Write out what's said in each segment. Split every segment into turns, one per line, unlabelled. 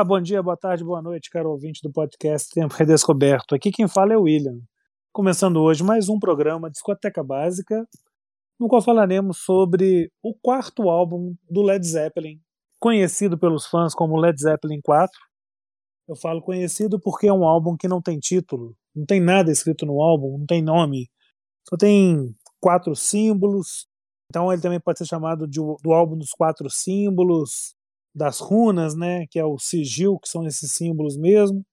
Olá, bom dia, boa tarde, boa noite, caro ouvinte do podcast Tempo Redescoberto. Aqui quem fala é o William. Começando hoje mais um programa Discoteca Básica, no qual falaremos sobre o quarto álbum do Led Zeppelin, conhecido pelos fãs como Led Zeppelin 4. Eu falo conhecido porque é um álbum que não tem título, não tem nada escrito no álbum, não tem nome, só tem quatro símbolos. Então ele também pode ser chamado de, do álbum dos quatro símbolos, das runas, né, que é o sigil, que são esses símbolos mesmo.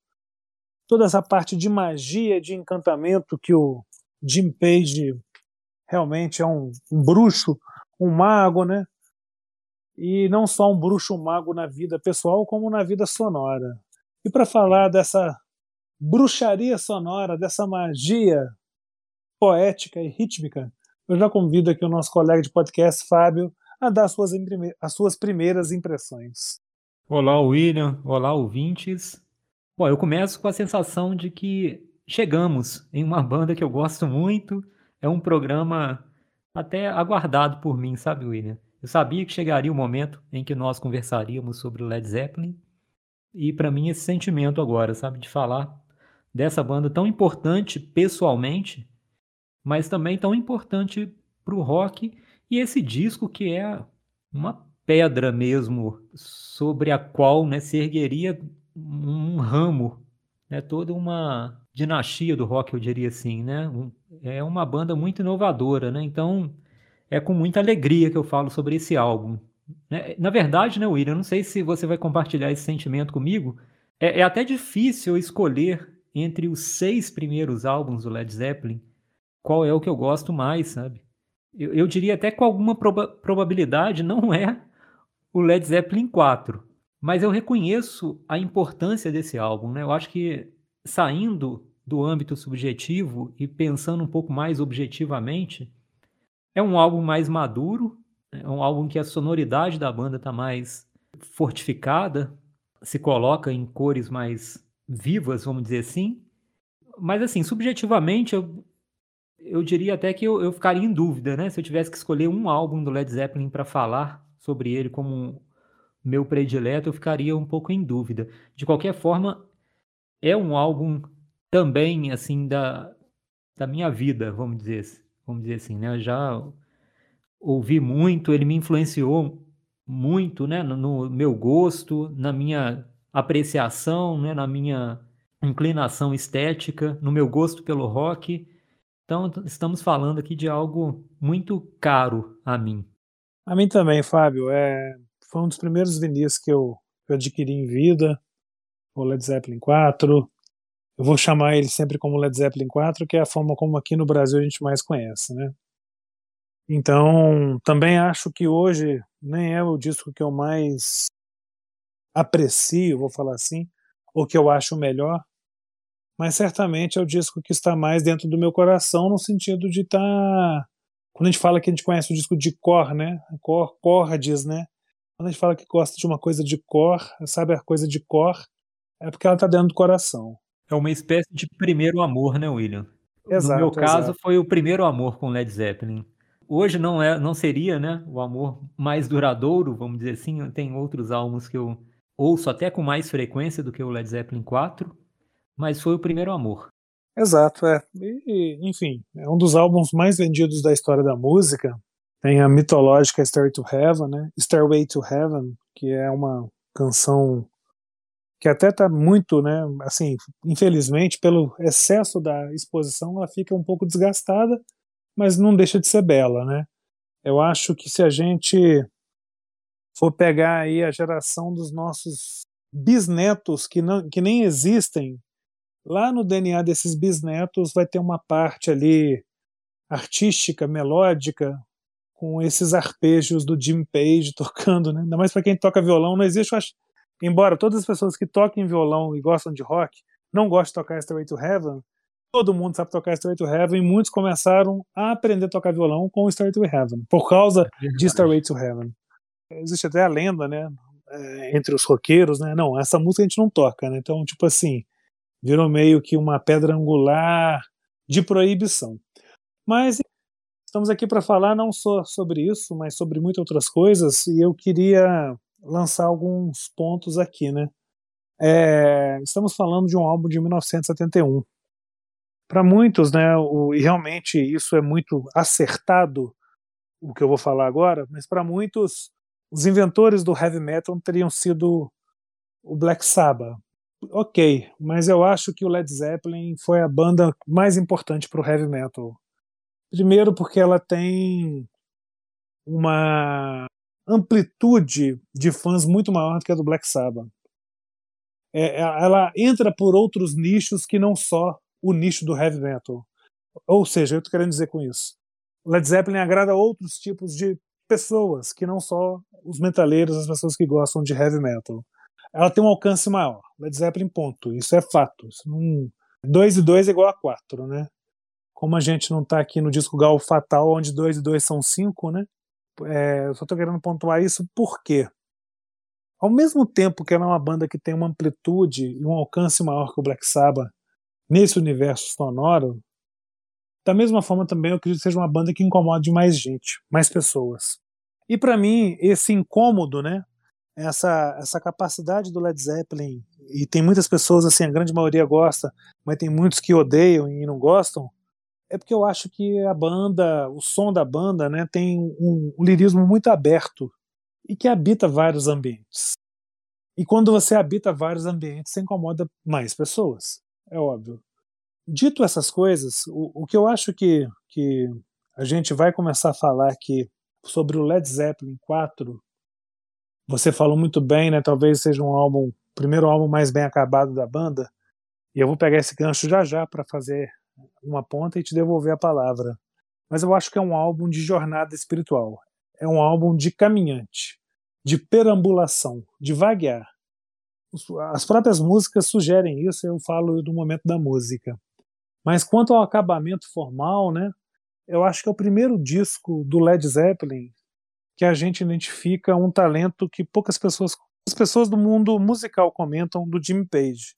Toda essa parte de magia, de encantamento que o Jim Page realmente é um, um bruxo, um mago, né? E não só um bruxo, um mago na vida pessoal, como na vida sonora. E para falar dessa bruxaria sonora, dessa magia poética e rítmica, eu já convido aqui o nosso colega de podcast, Fábio, a dar as suas, as suas primeiras impressões.
Olá, William. Olá, ouvintes. Bom, eu começo com a sensação de que chegamos em uma banda que eu gosto muito. É um programa até aguardado por mim, sabe, William? Eu sabia que chegaria o momento em que nós conversaríamos sobre o Led Zeppelin. E para mim esse sentimento agora, sabe, de falar dessa banda tão importante pessoalmente, mas também tão importante para o rock e esse disco que é uma pedra mesmo sobre a qual né, se ergueria um ramo, né, toda uma dinastia do rock, eu diria assim, né? é uma banda muito inovadora, né? Então é com muita alegria que eu falo sobre esse álbum. Né? Na verdade, né, William, eu não sei se você vai compartilhar esse sentimento comigo. É, é até difícil escolher entre os seis primeiros álbuns do Led Zeppelin qual é o que eu gosto mais, sabe? Eu, eu diria até com alguma proba probabilidade não é o Led Zeppelin 4. Mas eu reconheço a importância desse álbum, né? Eu acho que saindo do âmbito subjetivo e pensando um pouco mais objetivamente, é um álbum mais maduro, é um álbum que a sonoridade da banda está mais fortificada, se coloca em cores mais vivas, vamos dizer assim. Mas assim, subjetivamente, eu, eu diria até que eu, eu ficaria em dúvida, né? Se eu tivesse que escolher um álbum do Led Zeppelin para falar sobre ele como meu predileto, eu ficaria um pouco em dúvida. De qualquer forma, é um álbum também, assim, da, da minha vida, vamos dizer, vamos dizer assim, né? Eu já ouvi muito, ele me influenciou muito, né? No, no meu gosto, na minha apreciação, né? Na minha inclinação estética, no meu gosto pelo rock então, estamos falando aqui de algo muito caro a mim.
A mim também, Fábio. É, foi um dos primeiros vinis que eu, eu adquiri em vida, o Led Zeppelin 4. Eu vou chamar ele sempre como Led Zeppelin 4, que é a forma como aqui no Brasil a gente mais conhece, né? Então, também acho que hoje nem é o disco que eu mais aprecio, vou falar assim, ou que eu acho melhor, mas certamente é o disco que está mais dentro do meu coração, no sentido de estar. Tá... Quando a gente fala que a gente conhece o disco de cor, né? Cor, cordes, né? Quando a gente fala que gosta de uma coisa de cor, sabe a coisa de cor, é porque ela está dentro do coração.
É uma espécie de primeiro amor, né, William?
Exato,
no meu caso,
exato.
foi o primeiro amor com Led Zeppelin. Hoje não é, não seria, né, o amor mais duradouro, vamos dizer assim. Tem outros álbuns que eu ouço até com mais frequência do que o Led Zeppelin 4, mas foi o primeiro amor.
Exato, é. E, enfim, é um dos álbuns mais vendidos da história da música. Tem a mitológica Stairway to Heaven, né? Stairway to Heaven, que é uma canção que até está muito, né? Assim, infelizmente, pelo excesso da exposição, ela fica um pouco desgastada, mas não deixa de ser bela, né? Eu acho que se a gente for pegar aí a geração dos nossos bisnetos que, não, que nem existem Lá no DNA desses bisnetos vai ter uma parte ali artística, melódica, com esses arpejos do Jim Page tocando, né? Ainda mais para quem toca violão, não existe, acho, embora todas as pessoas que toquem violão e gostam de rock não gostem de tocar Stairway to Heaven, todo mundo sabe tocar Stairway to Heaven e muitos começaram a aprender a tocar violão com Stairway to Heaven, por causa é de Stairway to Heaven. Existe até a lenda, né, é, entre os roqueiros, né, não, essa música a gente não toca, né, então, tipo assim, virou meio que uma pedra angular de proibição. Mas Estamos aqui para falar não só sobre isso, mas sobre muitas outras coisas, e eu queria lançar alguns pontos aqui, né? É, estamos falando de um álbum de 1971. Para muitos, né, o, e realmente isso é muito acertado, o que eu vou falar agora, mas para muitos, os inventores do heavy metal teriam sido o Black Sabbath. Ok, mas eu acho que o Led Zeppelin foi a banda mais importante para o heavy metal. Primeiro, porque ela tem uma amplitude de fãs muito maior do que a do Black Sabbath. É, é, ela entra por outros nichos que não só o nicho do heavy metal. Ou seja, eu estou querendo dizer com isso. Led Zeppelin agrada outros tipos de pessoas que não só os metaleiros, as pessoas que gostam de heavy metal. Ela tem um alcance maior. Led Zeppelin, ponto. Isso é fato. 2 e 2 é igual a 4, né? Como a gente não está aqui no disco Gal Fatal, onde 2 e 2 são 5, né? É, eu só estou querendo pontuar isso porque, ao mesmo tempo que ela é uma banda que tem uma amplitude e um alcance maior que o Black Sabbath nesse universo sonoro, da mesma forma também eu acredito que seja uma banda que incomode mais gente, mais pessoas. E para mim, esse incômodo, né, essa, essa capacidade do Led Zeppelin, e tem muitas pessoas, assim, a grande maioria gosta, mas tem muitos que odeiam e não gostam, é porque eu acho que a banda, o som da banda, né, tem um, um lirismo muito aberto e que habita vários ambientes. E quando você habita vários ambientes, você incomoda mais pessoas, é óbvio. Dito essas coisas, o, o que eu acho que, que a gente vai começar a falar aqui sobre o Led Zeppelin 4, você falou muito bem, né? Talvez seja um álbum, primeiro álbum mais bem acabado da banda. E eu vou pegar esse gancho já já para fazer uma ponta e te devolver a palavra. Mas eu acho que é um álbum de jornada espiritual. É um álbum de caminhante, de perambulação, de vaguear. As próprias músicas sugerem isso, eu falo do momento da música. Mas quanto ao acabamento formal, né, eu acho que é o primeiro disco do Led Zeppelin que a gente identifica um talento que poucas pessoas, as pessoas do mundo musical comentam do Jimmy Page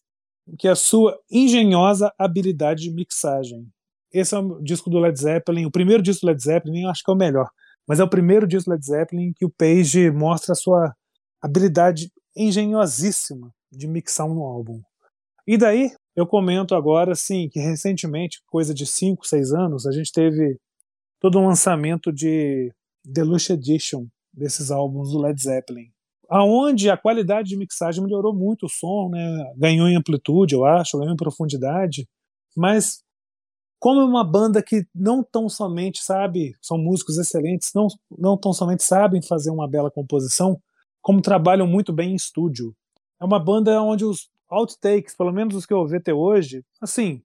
que é a sua engenhosa habilidade de mixagem. Esse é o disco do Led Zeppelin, o primeiro disco do Led Zeppelin, acho que é o melhor, mas é o primeiro disco do Led Zeppelin que o Page mostra a sua habilidade engenhosíssima de mixar um álbum. E daí eu comento agora, assim, que recentemente, coisa de 5, 6 anos, a gente teve todo um lançamento de Deluxe Edition desses álbuns do Led Zeppelin aonde a qualidade de mixagem melhorou muito o som, né? Ganhou em amplitude, eu acho, ganhou em profundidade, mas como é uma banda que não tão somente sabe, são músicos excelentes, não não tão somente sabem fazer uma bela composição, como trabalham muito bem em estúdio. É uma banda onde os outtakes, pelo menos os que eu ouvi até hoje, assim,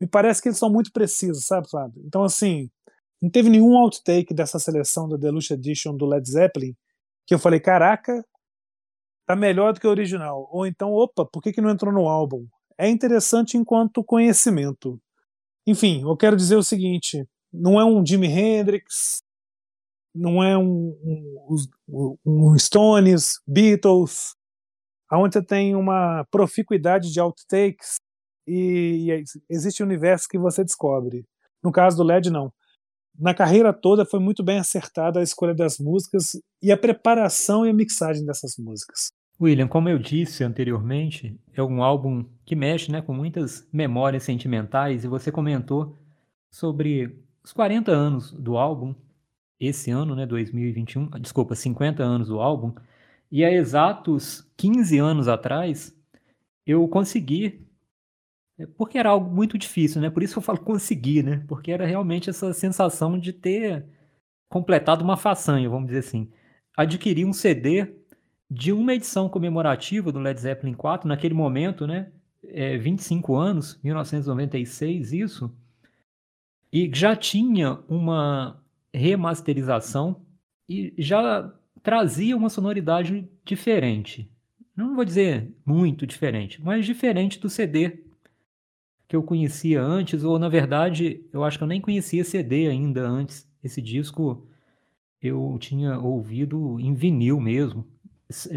me parece que eles são muito precisos, sabe, Fábio? Então, assim, não teve nenhum outtake dessa seleção da Deluxe Edition do Led Zeppelin que eu falei, caraca, tá melhor do que o original. Ou então, opa, por que, que não entrou no álbum? É interessante enquanto conhecimento. Enfim, eu quero dizer o seguinte: não é um Jimi Hendrix, não é um, um, um Stones, Beatles, onde você tem uma proficuidade de outtakes e, e existe um universo que você descobre. No caso do LED, não. Na carreira toda foi muito bem acertada a escolha das músicas e a preparação e a mixagem dessas músicas.
William, como eu disse anteriormente, é um álbum que mexe né, com muitas memórias sentimentais e você comentou sobre os 40 anos do álbum, esse ano, né, 2021, desculpa, 50 anos do álbum, e há exatos 15 anos atrás eu consegui, porque era algo muito difícil, né? Por isso eu falo conseguir, né? Porque era realmente essa sensação de ter completado uma façanha, vamos dizer assim. Adquirir um CD de uma edição comemorativa do Led Zeppelin 4, naquele momento, né? É, 25 anos, 1996, isso. E já tinha uma remasterização e já trazia uma sonoridade diferente. Não vou dizer muito diferente, mas diferente do CD que eu conhecia antes, ou na verdade, eu acho que eu nem conhecia CD ainda antes. Esse disco eu tinha ouvido em vinil mesmo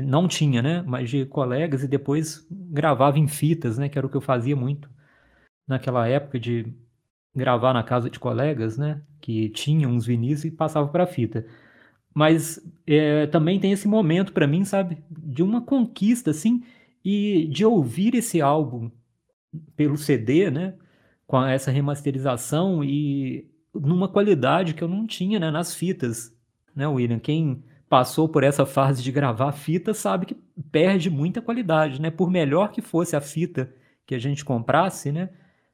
não tinha, né? Mas de colegas e depois gravava em fitas, né? Que era o que eu fazia muito naquela época de gravar na casa de colegas, né? Que tinham uns vinis e passava para fita. Mas é, também tem esse momento para mim, sabe? De uma conquista, assim, e de ouvir esse álbum pelo CD, né? Com essa remasterização e numa qualidade que eu não tinha né, nas fitas, né, William? Quem passou por essa fase de gravar fita sabe que perde muita qualidade, né? Por melhor que fosse a fita que a gente comprasse, né?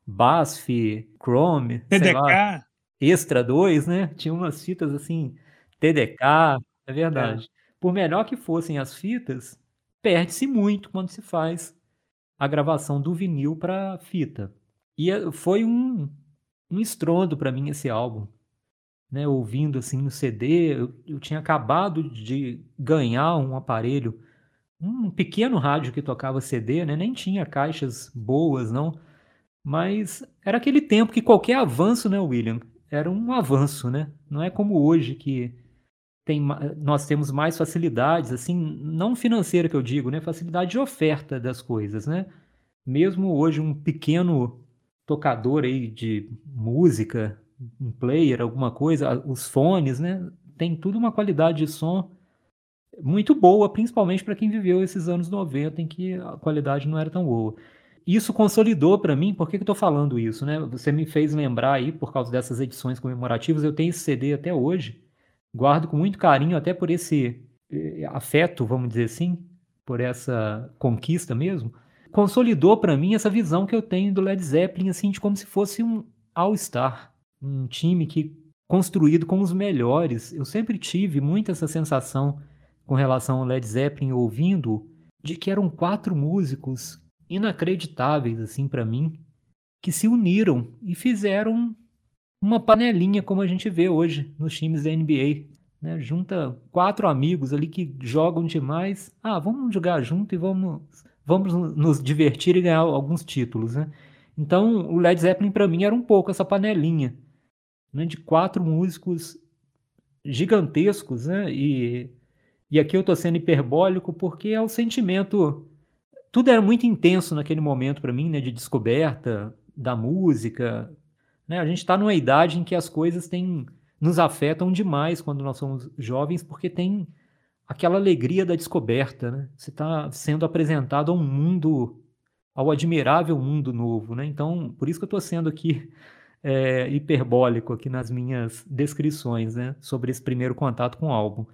BASF, Chrome,
TDK,
Extra 2, né? Tinha umas fitas assim, TDK, é verdade. É. Por melhor que fossem as fitas, perde-se muito quando se faz a gravação do vinil para fita. E eh, foi um, um estrondo para mim esse álbum. Né, ouvindo assim no CD, eu, eu, tinha acabado de ganhar um aparelho, um pequeno rádio que tocava CD, né, nem tinha caixas boas, não, mas era aquele tempo que qualquer avanço, né, William, era um avanço, né? Não é como hoje que tem, nós temos mais facilidades, assim, não financeira que eu digo, né? Facilidade de oferta das coisas, né? Mesmo hoje um pequeno tocador aí de música, um player, alguma coisa, os fones, né? Tem tudo uma qualidade de som muito boa, principalmente para quem viveu esses anos 90 em que a qualidade não era tão boa. Isso consolidou para mim, por que, que eu estou falando isso, né? Você me fez lembrar aí, por causa dessas edições comemorativas, eu tenho esse CD até hoje, guardo com muito carinho, até por esse eh, afeto, vamos dizer assim, por essa conquista mesmo consolidou para mim essa visão que eu tenho do Led Zeppelin, assim, de como se fosse um All-Star, um time que construído com os melhores. Eu sempre tive muito essa sensação com relação ao Led Zeppelin ouvindo de que eram quatro músicos inacreditáveis assim para mim que se uniram e fizeram uma panelinha como a gente vê hoje nos times da NBA, né? Junta quatro amigos ali que jogam demais. Ah, vamos jogar junto e vamos vamos nos divertir e ganhar alguns títulos, né? Então, o Led Zeppelin para mim era um pouco essa panelinha, né, de quatro músicos gigantescos, né? E, e aqui eu estou sendo hiperbólico porque é o sentimento, tudo era muito intenso naquele momento para mim, né, de descoberta da música, né? A gente está numa idade em que as coisas têm nos afetam demais quando nós somos jovens, porque tem aquela alegria da descoberta, né? Você está sendo apresentado a um mundo, ao admirável mundo novo, né? Então, por isso que eu estou sendo aqui é, hiperbólico aqui nas minhas descrições, né? Sobre esse primeiro contato com o álbum.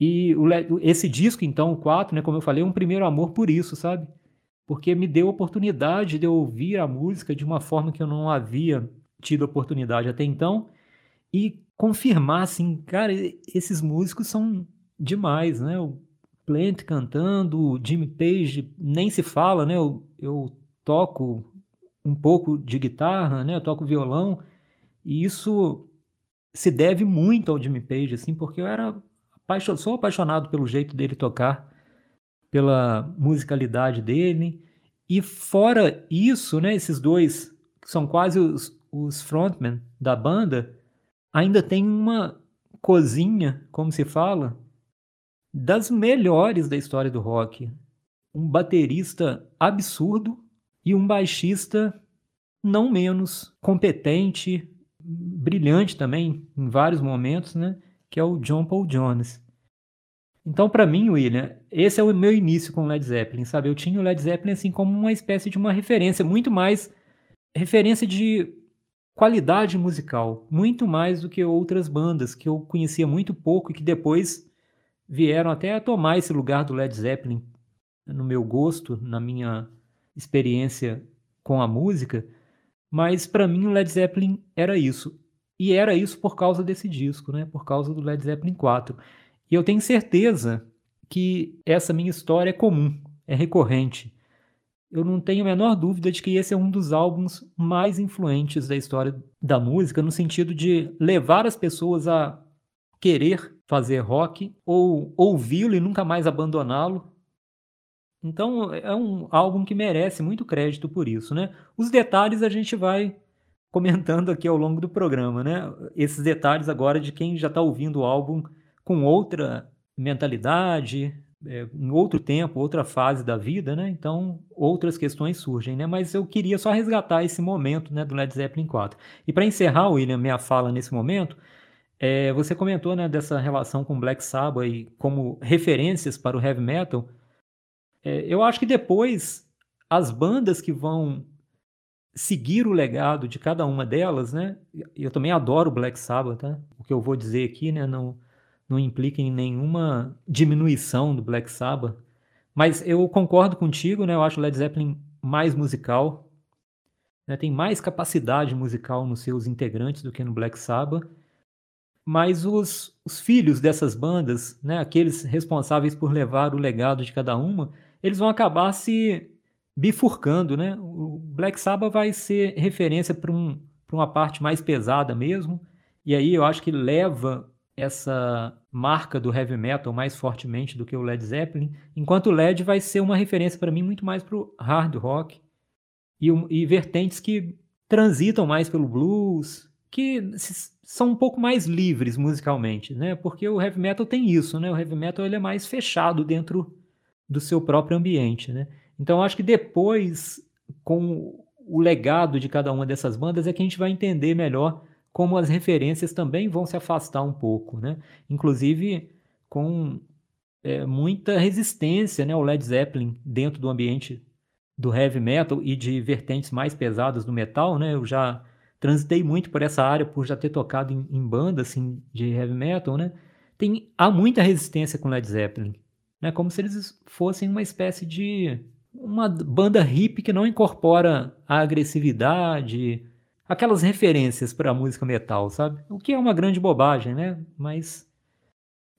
E o, esse disco, então, o 4, né? Como eu falei, é um primeiro amor por isso, sabe? Porque me deu a oportunidade de eu ouvir a música de uma forma que eu não havia tido oportunidade até então e confirmar, assim, cara, esses músicos são demais, né? O Plant cantando, o Jimmy Page nem se fala, né? Eu, eu toco um pouco de guitarra, né? Eu toco violão e isso se deve muito ao Jimmy Page, assim, porque eu era apaixon... sou apaixonado pelo jeito dele tocar, pela musicalidade dele. E fora isso, né? Esses dois são quase os, os frontmen da banda, ainda tem uma cozinha, como se fala, das melhores da história do rock. Um baterista absurdo e um baixista não menos competente, brilhante também em vários momentos, né? Que é o John Paul Jones. Então, para mim, William, esse é o meu início com o Led Zeppelin, sabe? Eu tinha o Led Zeppelin assim como uma espécie de uma referência, muito mais referência de qualidade musical, muito mais do que outras bandas que eu conhecia muito pouco e que depois vieram até a tomar esse lugar do Led Zeppelin no meu gosto, na minha experiência com a música, mas para mim o Led Zeppelin era isso. E era isso por causa desse disco, né? Por causa do Led Zeppelin 4. E eu tenho certeza que essa minha história é comum, é recorrente. Eu não tenho a menor dúvida de que esse é um dos álbuns mais influentes da história da música, no sentido de levar as pessoas a querer fazer rock ou ouvi-lo e nunca mais abandoná-lo. Então é um álbum que merece muito crédito por isso, né? Os detalhes a gente vai comentando aqui ao longo do programa, né? Esses detalhes agora de quem já está ouvindo o álbum com outra mentalidade, é, em outro tempo, outra fase da vida, né? Então, outras questões surgem, né? Mas eu queria só resgatar esse momento, né, do Led Zeppelin 4. E para encerrar, William, minha fala nesse momento, é, você comentou, né, dessa relação com Black Sabbath e como referências para o heavy metal. É, eu acho que depois as bandas que vão seguir o legado de cada uma delas, né? Eu também adoro Black Sabbath, tá? O que eu vou dizer aqui, né, não não implica em nenhuma diminuição do Black Sabbath. Mas eu concordo contigo, né? Eu acho o Led Zeppelin mais musical, né? tem mais capacidade musical nos seus integrantes do que no Black Sabbath. Mas os, os filhos dessas bandas, né? aqueles responsáveis por levar o legado de cada uma, eles vão acabar se bifurcando, né? O Black Sabbath vai ser referência para um, uma parte mais pesada mesmo, e aí eu acho que leva essa marca do heavy metal mais fortemente do que o Led Zeppelin, enquanto o Led vai ser uma referência para mim muito mais para o hard rock e, e, vertentes que transitam mais pelo blues, que são um pouco mais livres musicalmente, né? Porque o heavy metal tem isso, né? O heavy metal ele é mais fechado dentro do seu próprio ambiente, né? Então acho que depois com o legado de cada uma dessas bandas é que a gente vai entender melhor como as referências também vão se afastar um pouco, né? Inclusive com é, muita resistência né, ao Led Zeppelin dentro do ambiente do heavy metal e de vertentes mais pesadas do metal, né? Eu já transitei muito por essa área por já ter tocado em, em banda assim de heavy metal, né? Tem há muita resistência com Led Zeppelin, né? Como se eles fossem uma espécie de uma banda hip que não incorpora a agressividade, aquelas referências para a música metal, sabe? O que é uma grande bobagem, né? Mas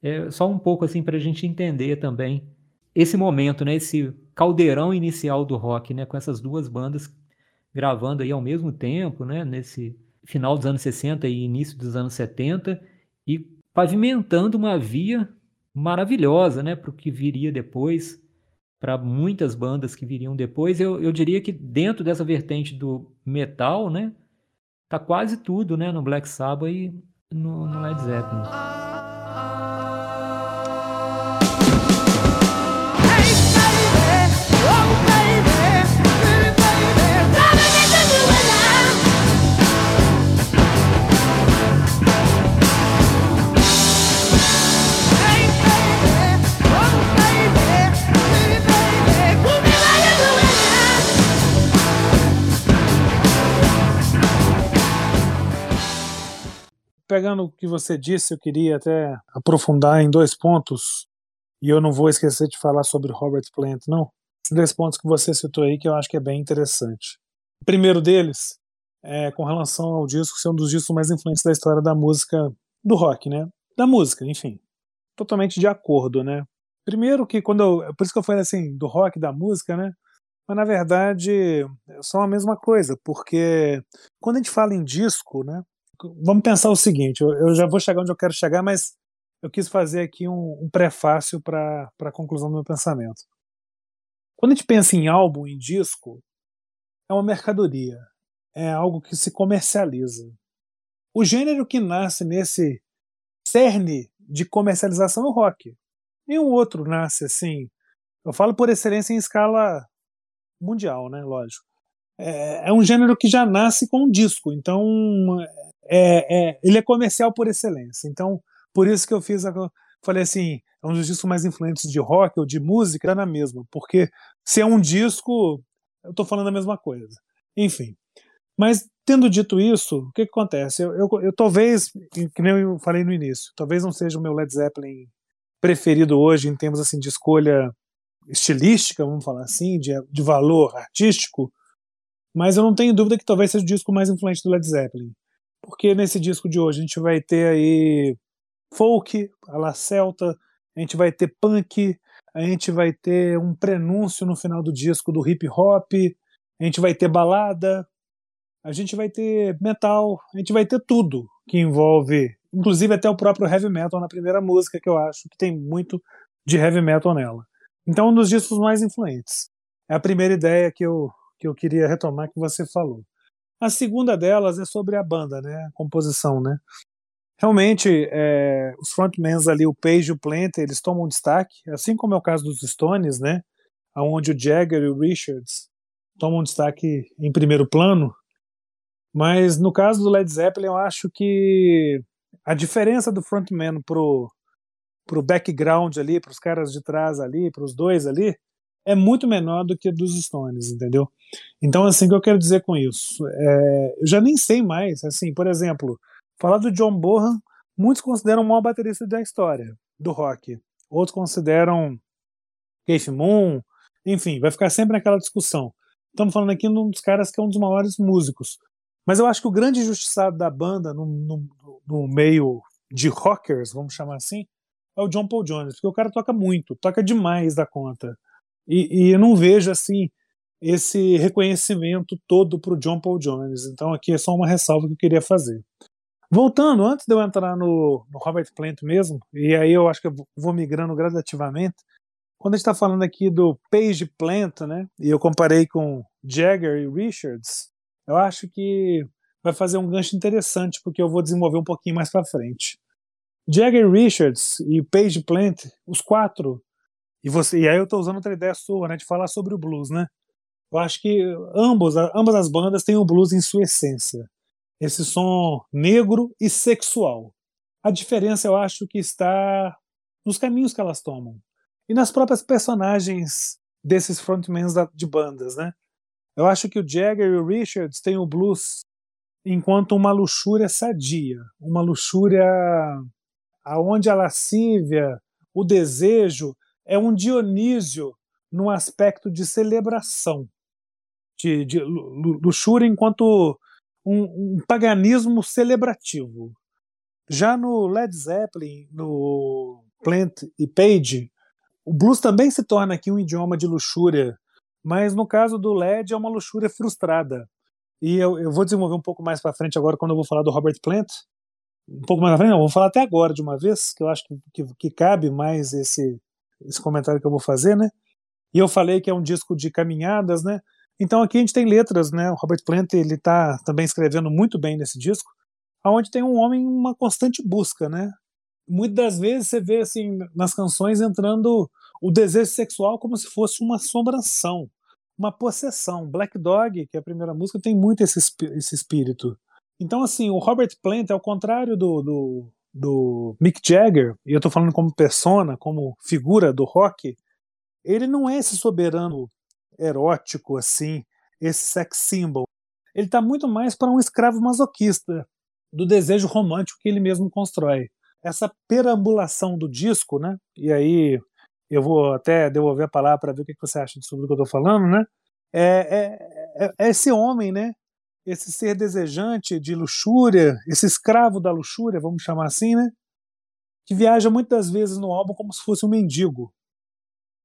é só um pouco assim para a gente entender também esse momento, né? Esse caldeirão inicial do rock, né? Com essas duas bandas gravando aí ao mesmo tempo, né? Nesse final dos anos 60 e início dos anos 70 e pavimentando uma via maravilhosa, né? Para o que viria depois, para muitas bandas que viriam depois. Eu, eu diria que dentro dessa vertente do metal, né? Tá quase tudo, né, no Black Sabbath e no, no Led Zeppelin.
Pegando o que você disse, eu queria até aprofundar em dois pontos, e eu não vou esquecer de falar sobre Robert Plant, não. Dois pontos que você citou aí que eu acho que é bem interessante. O primeiro deles é com relação ao disco ser um dos discos mais influentes da história da música, do rock, né? Da música, enfim. Totalmente de acordo, né? Primeiro que quando eu, por isso que eu falei assim, do rock, da música, né? Mas na verdade são a mesma coisa, porque quando a gente fala em disco, né? Vamos pensar o seguinte: eu, eu, já vou chegar onde eu quero chegar, mas eu quis fazer aqui um, um prefácio para a conclusão do meu pensamento. Quando a gente pensa em álbum, em disco, é uma mercadoria, é algo que se comercializa. O gênero que nasce nesse cerne de comercialização é o rock. Nenhum outro nasce assim. Eu falo por excelência em escala mundial, né? Lógico. É, é um gênero que já nasce com um disco, então é, é, ele é comercial por excelência. Então, por isso que eu fiz a, falei assim, é um dos discos mais influentes de rock ou de música, é na mesma, porque se é um disco, eu estou falando a mesma coisa. Enfim. Mas tendo dito isso, o que, que acontece? Eu, eu, eu, talvez, que nem eu falei no início, talvez não seja o meu Led Zeppelin preferido hoje em termos assim de escolha estilística, vamos falar assim, de, de valor artístico, mas eu não tenho dúvida que talvez seja o disco mais influente do Led Zeppelin porque nesse disco de hoje a gente vai ter aí folk, a la celta, a gente vai ter punk, a gente vai ter um prenúncio no final do disco do hip hop, a gente vai ter balada, a gente vai ter metal, a gente vai ter tudo que envolve, inclusive até o próprio heavy metal na primeira música, que eu acho que tem muito de heavy metal nela. Então, um dos discos mais influentes. É a primeira ideia que eu, que eu queria retomar que você falou. A segunda delas é sobre a banda, né? A composição, né? realmente é, os frontmans ali, o Page e o Plant, eles tomam destaque, assim como é o caso dos Stones, né? Onde o Jagger e o Richards tomam destaque em primeiro plano. Mas no caso do Led Zeppelin, eu acho que a diferença do frontman pro, pro background ali, pros caras de trás ali, pros dois ali, é muito menor do que dos Stones, entendeu? Então, assim, o que eu quero dizer com isso? É, eu já nem sei mais, assim, por exemplo, falar do John Bonham, muitos consideram o maior baterista da história do rock, outros consideram Keith Moon, enfim, vai ficar sempre naquela discussão. Estamos falando aqui de um dos caras que é um dos maiores músicos. Mas eu acho que o grande injustiçado da banda no, no, no meio de rockers, vamos chamar assim, é o John Paul Jones, porque o cara toca muito, toca demais da conta. E, e eu não vejo assim esse reconhecimento todo para o John Paul Jones. Então aqui é só uma ressalva que eu queria fazer. Voltando, antes de eu entrar no, no Robert Plant mesmo, e aí eu acho que eu vou migrando gradativamente, quando a gente está falando aqui do Page Plant, né, e eu comparei com Jagger e Richards, eu acho que vai fazer um gancho interessante, porque eu vou desenvolver um pouquinho mais para frente. Jagger Richards e Page Plant, os quatro e, você, e aí eu estou usando outra ideia sua, né, de falar sobre o blues, né? Eu acho que ambos, ambas as bandas têm o blues em sua essência. Esse som negro e sexual. A diferença, eu acho, que está nos caminhos que elas tomam. E nas próprias personagens desses frontmans de bandas, né? Eu acho que o Jagger e o Richards têm o blues enquanto uma luxúria sadia, uma luxúria aonde a lascívia, o desejo é um Dionísio num aspecto de celebração, de, de luxúria enquanto um, um, paganismo celebrativo. Já no Led Zeppelin, no Plant e Page, o blues também se torna aqui um idioma de luxúria, mas no caso do Led é uma luxúria frustrada. E eu, eu vou desenvolver um pouco mais para frente agora quando eu vou falar do Robert Plant. Um pouco mais para frente, não, vou falar até agora de uma vez, que eu acho que, que, que cabe mais esse, esse comentário que eu vou fazer, né? E eu falei que é um disco de caminhadas, né? Então aqui a gente tem letras, né? O Robert Plant ele está também escrevendo muito bem nesse disco, aonde tem um homem uma constante busca, né? Muitas das vezes você vê assim nas canções entrando o desejo sexual como se fosse uma assombração, uma possessão. Black Dog, que é a primeira música, tem muito esse, esse espírito. Então assim, o Robert Plant, ao contrário do, do do Mick Jagger, e eu estou falando como persona, como figura do rock, ele não é esse soberano erótico assim, esse sex symbol. Ele está muito mais para um escravo masoquista do desejo romântico que ele mesmo constrói. Essa perambulação do disco, né? E aí eu vou até devolver a palavra para ver o que você acha sobre o que eu estou falando, né? É, é, é, é esse homem, né? Esse ser desejante de luxúria, esse escravo da luxúria, vamos chamar assim, né? Que viaja muitas vezes no álbum como se fosse um mendigo,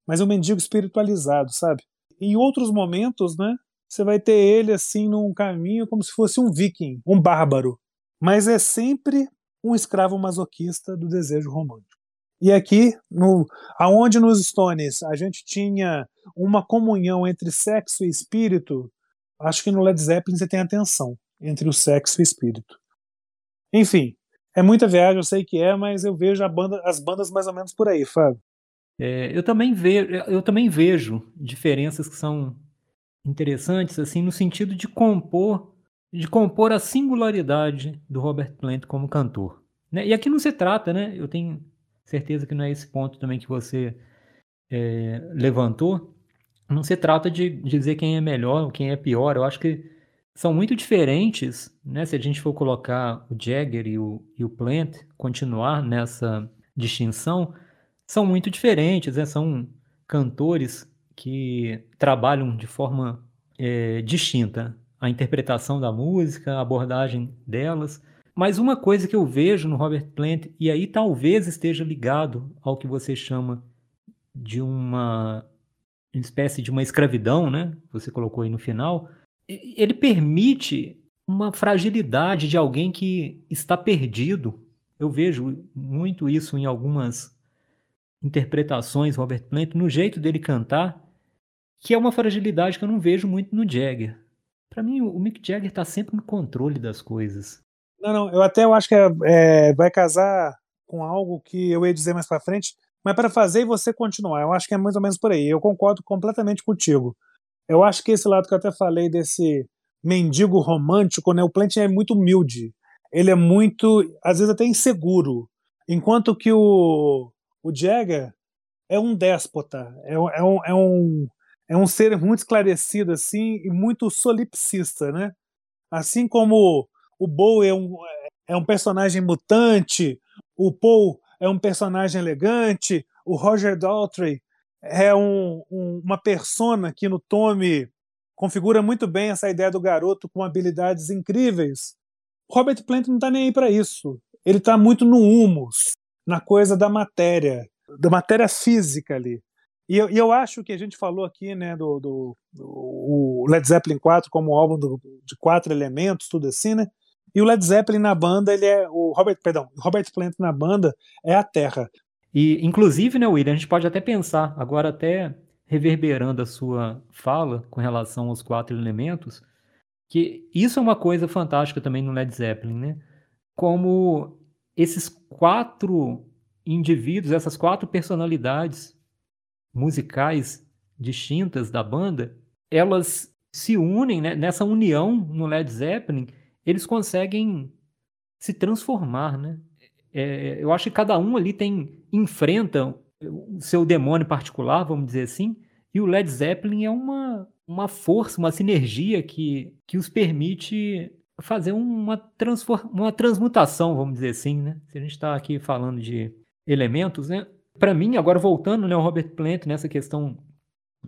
mas um mendigo espiritualizado, sabe? Em outros momentos, né? Você vai ter ele assim num caminho como se fosse um viking, um bárbaro, mas é sempre um escravo masoquista do desejo romântico. E aqui, no, aonde nos Stones a gente tinha uma comunhão entre sexo e espírito, acho que no Led Zeppelin você tem a tensão entre o sexo e o espírito. Enfim, é muita viagem, eu sei que é, mas eu vejo banda, as bandas mais ou menos por aí, Fábio.
É, eu, também vejo, eu também vejo diferenças que são interessantes, assim, no sentido de compor, de compor a singularidade do Robert Plant como cantor. Né? E aqui não se trata, né? Eu tenho certeza que não é esse ponto também que você é, levantou, não se trata de dizer quem é melhor ou quem é pior. Eu acho que são muito diferentes, né? Se a gente for colocar o Jagger e o, e o Plant, continuar nessa distinção, são muito diferentes, né? São cantores que trabalham de forma é, distinta a interpretação da música, a abordagem delas. Mas uma coisa que eu vejo no Robert Plant, e aí talvez esteja ligado ao que você chama de uma uma espécie de uma escravidão, né? Você colocou aí no final. Ele permite uma fragilidade de alguém que está perdido. Eu vejo muito isso em algumas interpretações, Robert Plant, no jeito dele cantar, que é uma fragilidade que eu não vejo muito no Jagger. Para mim, o Mick Jagger está sempre no controle das coisas.
Não, não, eu até eu acho que é, é, vai casar com algo que eu ia dizer mais para frente, mas para fazer e você continuar, eu acho que é mais ou menos por aí. Eu concordo completamente contigo. Eu acho que esse lado que eu até falei desse mendigo romântico, né? O Plant é muito humilde. Ele é muito, às vezes até inseguro. Enquanto que o, o Jagger é um déspota, é, é, um, é, um, é um ser muito esclarecido assim e muito solipsista, né? Assim como o Bowie é um, é um personagem mutante, o Paul é um personagem elegante, o Roger Daltrey é um, um, uma persona que no Tommy configura muito bem essa ideia do garoto com habilidades incríveis. Robert Plant não está nem aí para isso. Ele está muito no humus, na coisa da matéria, da matéria física ali. E eu, e eu acho que a gente falou aqui né, do, do, do Led Zeppelin 4 como um álbum do, de quatro elementos, tudo assim, né? E o Led Zeppelin na banda, ele é o Robert, perdão, Robert Plant na banda é a Terra.
E inclusive, né, William, a gente pode até pensar, agora até reverberando a sua fala com relação aos quatro elementos, que isso é uma coisa fantástica também no Led Zeppelin, né? Como esses quatro indivíduos, essas quatro personalidades musicais distintas da banda, elas se unem né? nessa união no Led Zeppelin, eles conseguem se transformar, né? É, eu acho que cada um ali tem enfrenta o seu demônio particular, vamos dizer assim, e o Led Zeppelin é uma, uma força, uma sinergia que, que os permite fazer uma, uma transmutação, vamos dizer assim, né? Se a gente está aqui falando de elementos, né? Para mim, agora voltando, né, o Robert Plant nessa questão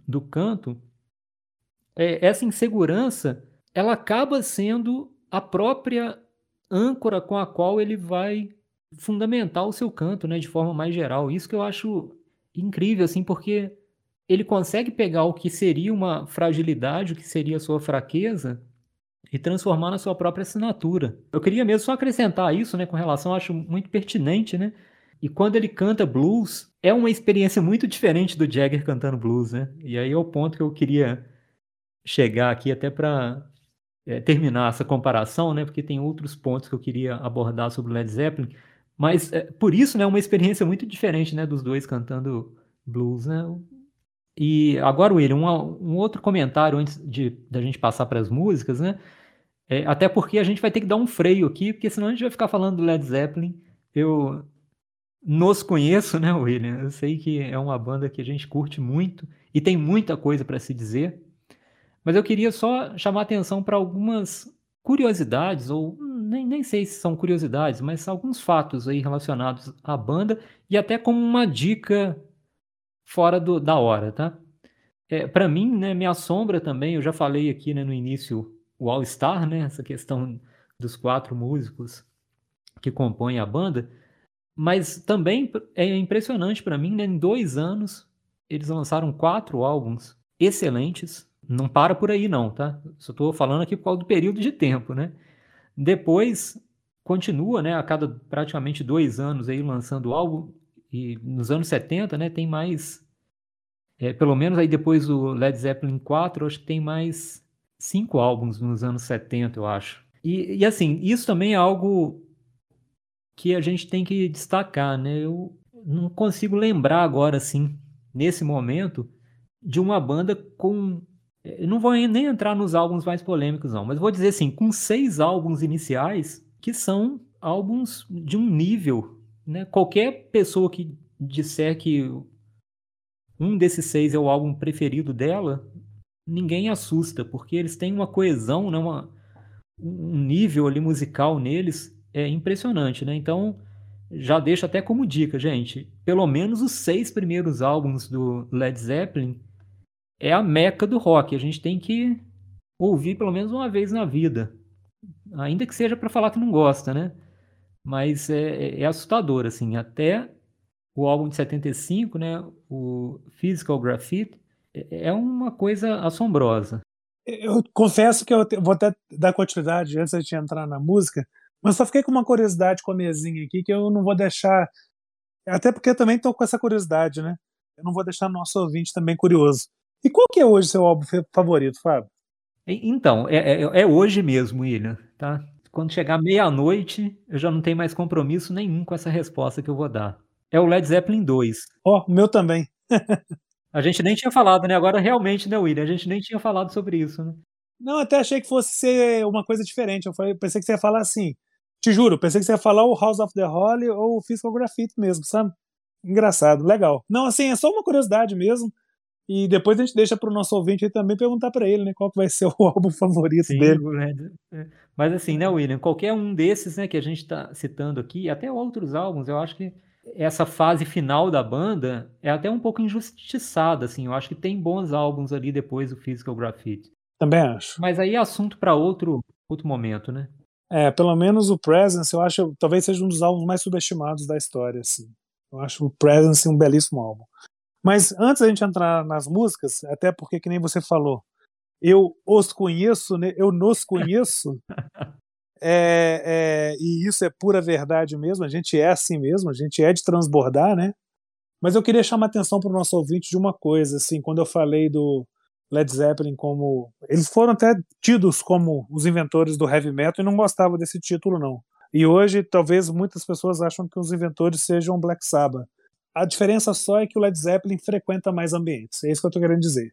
do canto, é, essa insegurança, ela acaba sendo a própria âncora com a qual ele vai fundamentar o seu canto, né, de forma mais geral. Isso que eu acho incrível, assim, porque ele consegue pegar o que seria uma fragilidade, o que seria a sua fraqueza, e transformar na sua própria assinatura. Eu queria mesmo só acrescentar isso, né, com relação, acho muito pertinente, né? E quando ele canta blues, é uma experiência muito diferente do Jagger cantando blues, né? E aí é o ponto que eu queria chegar aqui até para é, terminar essa comparação, né? Porque tem outros pontos que eu queria abordar sobre o Led Zeppelin. Mas é, por isso, né, uma experiência muito diferente, né, dos dois cantando blues, né? E agora, William, um, outro comentário antes de da gente passar para as músicas, né? É, até porque a gente vai ter que dar um freio aqui, porque senão a gente vai ficar falando do Led Zeppelin. Eu nos conheço, né, William? Eu sei que é uma banda que a gente curte muito e tem muita coisa para se dizer. Mas eu queria só chamar atenção para algumas curiosidades ou nem, nem sei se são curiosidades, mas alguns fatos aí relacionados à banda e até como uma dica fora do, da hora, tá? É, para mim, né, me assombra também, eu já falei aqui né, no início o All Star, né, essa questão dos quatro músicos que compõem a banda, mas também é impressionante para mim, né, em dois anos eles lançaram quatro álbuns excelentes, não para por aí não, tá? Só estou falando aqui por causa do período de tempo, né? Depois continua, né, a cada praticamente dois anos aí lançando álbum e nos anos 70, né, tem mais, é, pelo menos aí depois do Led Zeppelin 4, acho que tem mais cinco álbuns nos anos 70, eu acho. E, e assim, isso também é algo que a gente tem que destacar, né? Eu não consigo lembrar agora, assim, nesse momento, de uma banda com não vou nem entrar nos álbuns mais polêmicos, não, mas vou dizer assim, com seis álbuns iniciais que são álbuns de um nível, né? Qualquer pessoa que disser que um desses seis é o álbum preferido dela, ninguém assusta, porque eles têm uma coesão, né? uma, um nível ali musical neles é impressionante, né? Então, já deixo até como dica, gente, pelo menos os seis primeiros álbuns do Led Zeppelin é a meca do rock. A gente tem que ouvir pelo menos uma vez na vida. Ainda que seja para falar que não gosta, né? Mas é, é, assustador, assim. Até o álbum de 75, né? O Physical Graffiti, é, é uma coisa assombrosa.
Eu confesso que eu vou até dar continuidade antes de entrar na música, mas só fiquei com uma curiosidade com a mesinha aqui que eu não vou deixar. Até porque também estou com essa curiosidade, né? Eu não vou deixar nosso ouvinte também curioso. E qual que é hoje seu álbum favorito, Fábio?
Então, é, é, é hoje mesmo, William, tá? quando chegar meia-noite, eu já não tenho mais compromisso nenhum com essa resposta que eu vou dar. É o Led Zeppelin 2.
Ó, oh, o meu também.
a gente nem tinha falado, né? Agora realmente, né, William? A gente nem tinha falado sobre isso, né?
Não, até achei que fosse ser uma coisa diferente. Eu falei, pensei que você ia falar assim. Te juro, pensei que você ia falar o House of the Holy ou o Physical Graffiti mesmo, sabe? Engraçado, legal. Não, assim, é só uma curiosidade mesmo. E depois a gente deixa para o nosso ouvinte também perguntar para ele, né, qual que vai ser o álbum favorito Sim, dele.
É. Mas assim, né, William, qualquer um desses, né, que a gente está citando aqui, até outros álbuns, eu acho que essa fase final da banda é até um pouco injustiçada, assim. Eu acho que tem bons álbuns ali depois do Physical Graffiti.
Também acho.
Mas aí é assunto para outro outro momento, né?
É, pelo menos o Presence, eu acho, talvez seja um dos álbuns mais subestimados da história, assim. Eu acho o Presence um belíssimo álbum. Mas antes da gente entrar nas músicas, até porque, que nem você falou, eu os conheço, né? eu nos conheço, é, é, e isso é pura verdade mesmo, a gente é assim mesmo, a gente é de transbordar, né? Mas eu queria chamar a atenção para o nosso ouvinte de uma coisa, assim, quando eu falei do Led Zeppelin como. Eles foram até tidos como os inventores do heavy metal e não gostavam desse título, não. E hoje, talvez muitas pessoas acham que os inventores sejam Black Sabbath. A diferença só é que o Led Zeppelin frequenta mais ambientes. É isso que eu estou querendo dizer.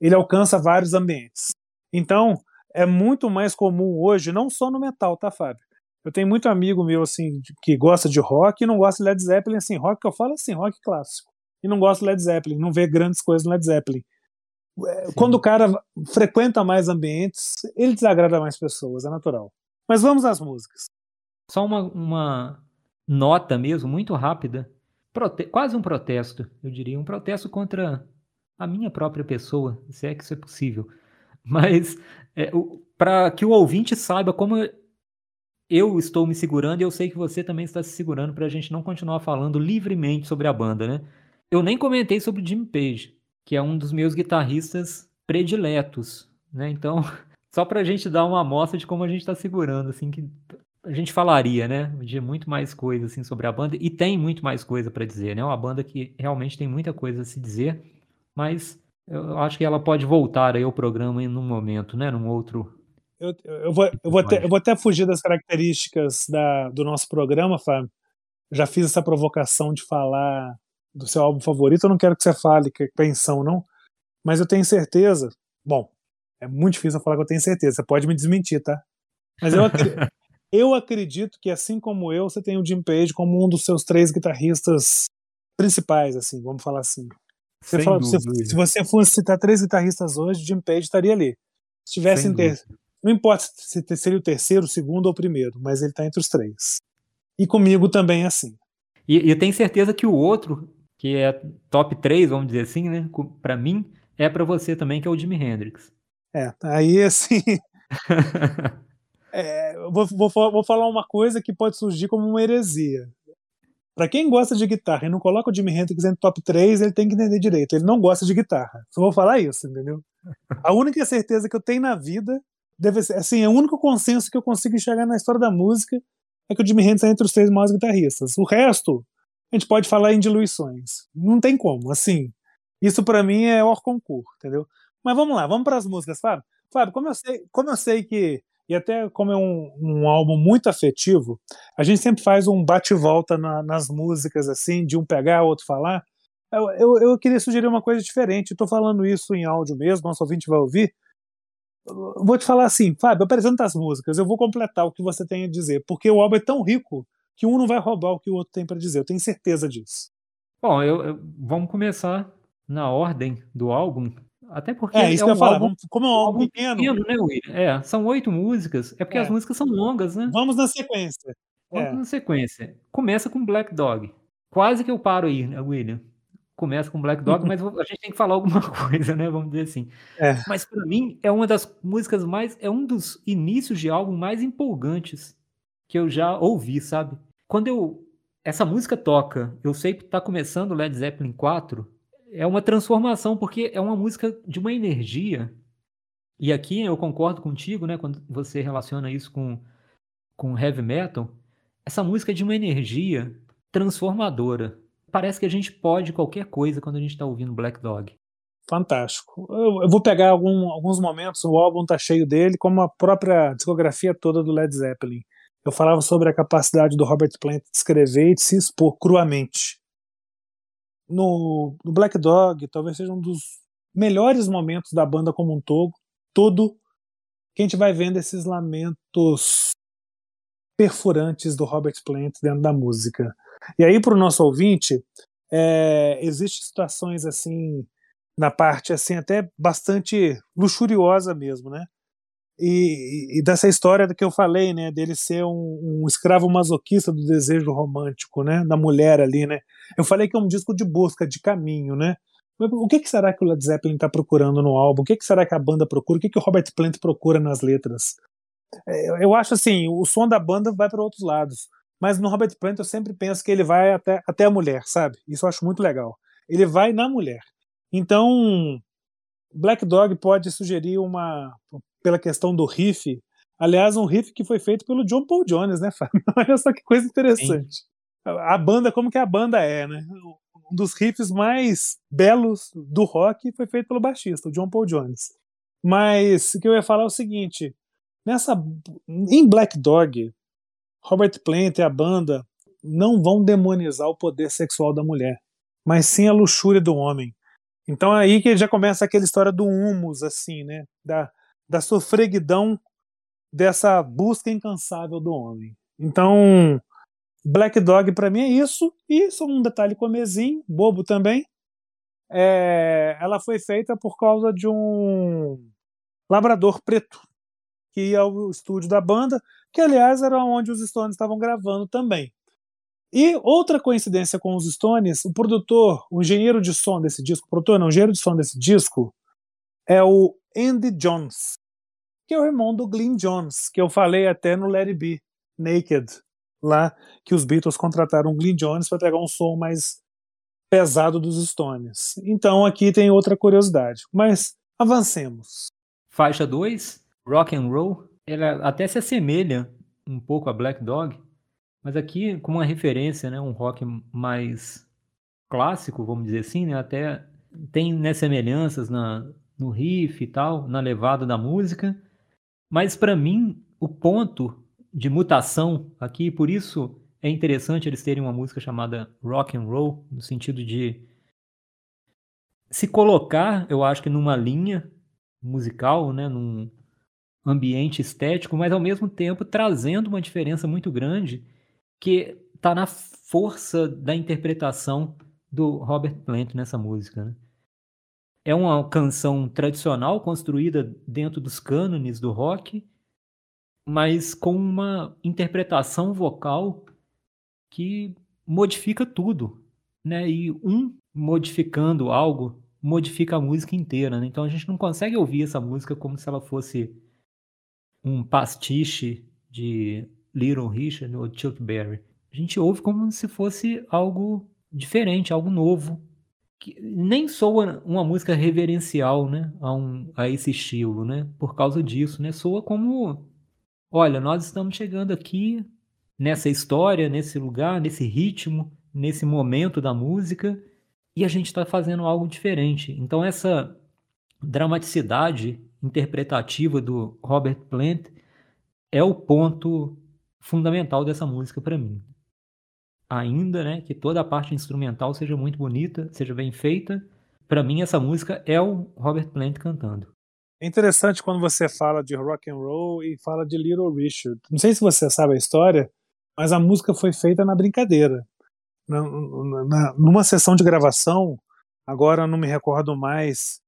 Ele alcança vários ambientes. Então, é muito mais comum hoje, não só no metal, tá, Fábio? Eu tenho muito amigo meu, assim, que gosta de rock e não gosta de Led Zeppelin, assim, rock que eu falo assim, rock clássico. E não gosta de Led Zeppelin, não vê grandes coisas no Led Zeppelin. É, Sim. Quando o cara frequenta mais ambientes, ele desagrada mais pessoas, é natural. Mas vamos às músicas.
Só uma, uma nota mesmo, muito rápida. Prote quase um protesto, eu diria. Um protesto contra a minha própria pessoa, se é que isso é possível. Mas é, para que o ouvinte saiba como eu estou me segurando e eu sei que você também está se segurando para a gente não continuar falando livremente sobre a banda, né? Eu nem comentei sobre o Jimmy Page, que é um dos meus guitarristas prediletos, né? Então, só para a gente dar uma amostra de como a gente está segurando, assim, que a gente falaria, né, de muito mais coisa assim sobre a banda e tem muito mais coisa para dizer, né? É uma banda que realmente tem muita coisa a se dizer mas eu acho que ela pode voltar aí ao programa em um momento, né? Num outro.
Eu, eu, vou, eu, vou, até, eu vou até fugir das características da, do nosso programa, Fábio. Já fiz essa provocação de falar do seu álbum favorito. Eu não quero que você fale que é pensão, não. Mas eu tenho certeza. Bom, é muito difícil falar que eu tenho certeza. Você pode me desmentir, tá? Mas eu, acredito, eu acredito que, assim como eu, você tem o Jim Page como um dos seus três guitarristas principais, assim, vamos falar assim. Você fala, se, se, você fosse citar três guitarristas hoje, Jim Page estaria ali. Se tivesse ter, não importa se seria o terceiro, o segundo ou o primeiro, mas ele está entre os três. E comigo também é assim.
E, e eu tenho certeza que o outro, que é top 3, vamos dizer assim, né? Para mim, é para você também, que é o Jimi Hendrix.
É, aí assim. é, vou, vou, vou falar uma coisa que pode surgir como uma heresia. Para quem gosta de guitarra e não coloca o Jimi Hendrix no top 3, ele tem que entender direito. Ele não gosta de guitarra. Só vou falar isso, entendeu? A única certeza que eu tenho na vida deve ser, assim, é o único consenso que eu consigo enxergar na história da música é que o Jimi Hendrix é entre os três maiores guitarristas. O resto, a gente pode falar em diluições. Não tem como, assim. Isso para mim é hors concurso, entendeu? Mas vamos lá, vamos para as músicas, Fábio. Fábio, como eu sei, como eu sei que e até como é um, um álbum muito afetivo, a gente sempre faz um bate-volta na, nas músicas, assim, de um pegar, outro falar. Eu, eu, eu queria sugerir uma coisa diferente, estou falando isso em áudio mesmo, nosso ouvinte vai ouvir. Vou te falar assim, Fábio, apresenta as músicas, eu vou completar o que você tem a dizer, porque o álbum é tão rico que um não vai roubar o que o outro tem para dizer, eu tenho certeza disso.
Bom, eu, eu, vamos começar na ordem do álbum, até porque
é, isso é que um eu falar. Álbum, como é um álbum pequeno. pequeno
né, William? É, são oito músicas. É porque é. as músicas são longas, né?
Vamos na sequência.
Vamos é. na sequência. Começa com Black Dog. Quase que eu paro aí, né, William? Começa com Black Dog, mas a gente tem que falar alguma coisa, né? Vamos dizer assim.
É.
Mas para mim é uma das músicas mais, é um dos inícios de álbum mais empolgantes que eu já ouvi, sabe? Quando eu essa música toca. Eu sei que está começando o Led Zeppelin 4. É uma transformação, porque é uma música de uma energia. E aqui eu concordo contigo, né? Quando você relaciona isso com, com heavy metal. Essa música é de uma energia transformadora. Parece que a gente pode qualquer coisa quando a gente está ouvindo Black Dog.
Fantástico. Eu, eu vou pegar algum, alguns momentos, o álbum tá cheio dele, como a própria discografia toda do Led Zeppelin. Eu falava sobre a capacidade do Robert Plant de escrever e de se expor cruamente. No, no Black Dog, talvez seja um dos melhores momentos da banda como um todo, todo que a gente vai vendo esses lamentos perfurantes do Robert Plant dentro da música. E aí, para o nosso ouvinte, é, existem situações assim na parte assim até bastante luxuriosa mesmo, né? E, e, dessa história que eu falei, né, dele ser um, um, escravo masoquista do desejo romântico, né, da mulher ali, né. Eu falei que é um disco de busca, de caminho, né. O que, que será que o Led Zeppelin está procurando no álbum? O que, que será que a banda procura? O que, que o Robert Plant procura nas letras? É, eu acho assim, o som da banda vai para outros lados, mas no Robert Plant eu sempre penso que ele vai até, até a mulher, sabe? Isso eu acho muito legal. Ele vai na mulher. Então, Black Dog pode sugerir uma, pela questão do riff, aliás, um riff que foi feito pelo John Paul Jones, né, Fábio? Olha só que coisa interessante. Sim. A banda, como que a banda é, né? Um dos riffs mais belos do rock foi feito pelo baixista, o John Paul Jones. Mas o que eu ia falar é o seguinte: nessa, em Black Dog, Robert Plant e a banda não vão demonizar o poder sexual da mulher, mas sim a luxúria do homem. Então é aí que já começa aquela história do humus, assim, né? Da, da sofreguidão dessa busca incansável do homem. Então, Black Dog para mim é isso. E só um detalhe comezinho, bobo também. É, ela foi feita por causa de um labrador preto que ia ao estúdio da banda, que aliás era onde os Stones estavam gravando também. E outra coincidência com os Stones, o produtor, o engenheiro de som desse disco, o produtor não, engenheiro de som desse disco é o Andy Jones, que é o irmão do Glyn Jones, que eu falei até no Let It Be, Naked, lá que os Beatles contrataram o Glyn Jones para pegar um som mais pesado dos Stones. Então aqui tem outra curiosidade, mas avancemos.
Faixa 2, Rock and Roll, ela até se assemelha um pouco a Black Dog, mas aqui, com uma referência, né, um rock mais clássico, vamos dizer assim, né, até tem né, semelhanças na, no riff e tal, na levada da música, mas para mim o ponto de mutação aqui, por isso é interessante eles terem uma música chamada rock and roll, no sentido de se colocar, eu acho que numa linha musical, né, num ambiente estético, mas ao mesmo tempo trazendo uma diferença muito grande que está na força da interpretação do Robert Plant nessa música. Né? É uma canção tradicional construída dentro dos cânones do rock, mas com uma interpretação vocal que modifica tudo, né? E um modificando algo modifica a música inteira, né? Então a gente não consegue ouvir essa música como se ela fosse um pastiche de Little Richard ou Chuck Berry. A gente ouve como se fosse algo diferente, algo novo. Que nem soa uma música reverencial, né, a, um, a esse estilo, né, por causa disso, né, soa como, olha, nós estamos chegando aqui nessa história, nesse lugar, nesse ritmo, nesse momento da música, e a gente está fazendo algo diferente. Então essa dramaticidade interpretativa do Robert Plant é o ponto fundamental dessa música para mim. Ainda, né, que toda a parte instrumental seja muito bonita, seja bem feita. Para mim essa música é o Robert Plant cantando.
É interessante quando você fala de rock and roll e fala de Little Richard. Não sei se você sabe a história, mas a música foi feita na brincadeira. Na, na, numa sessão de gravação, agora não me recordo mais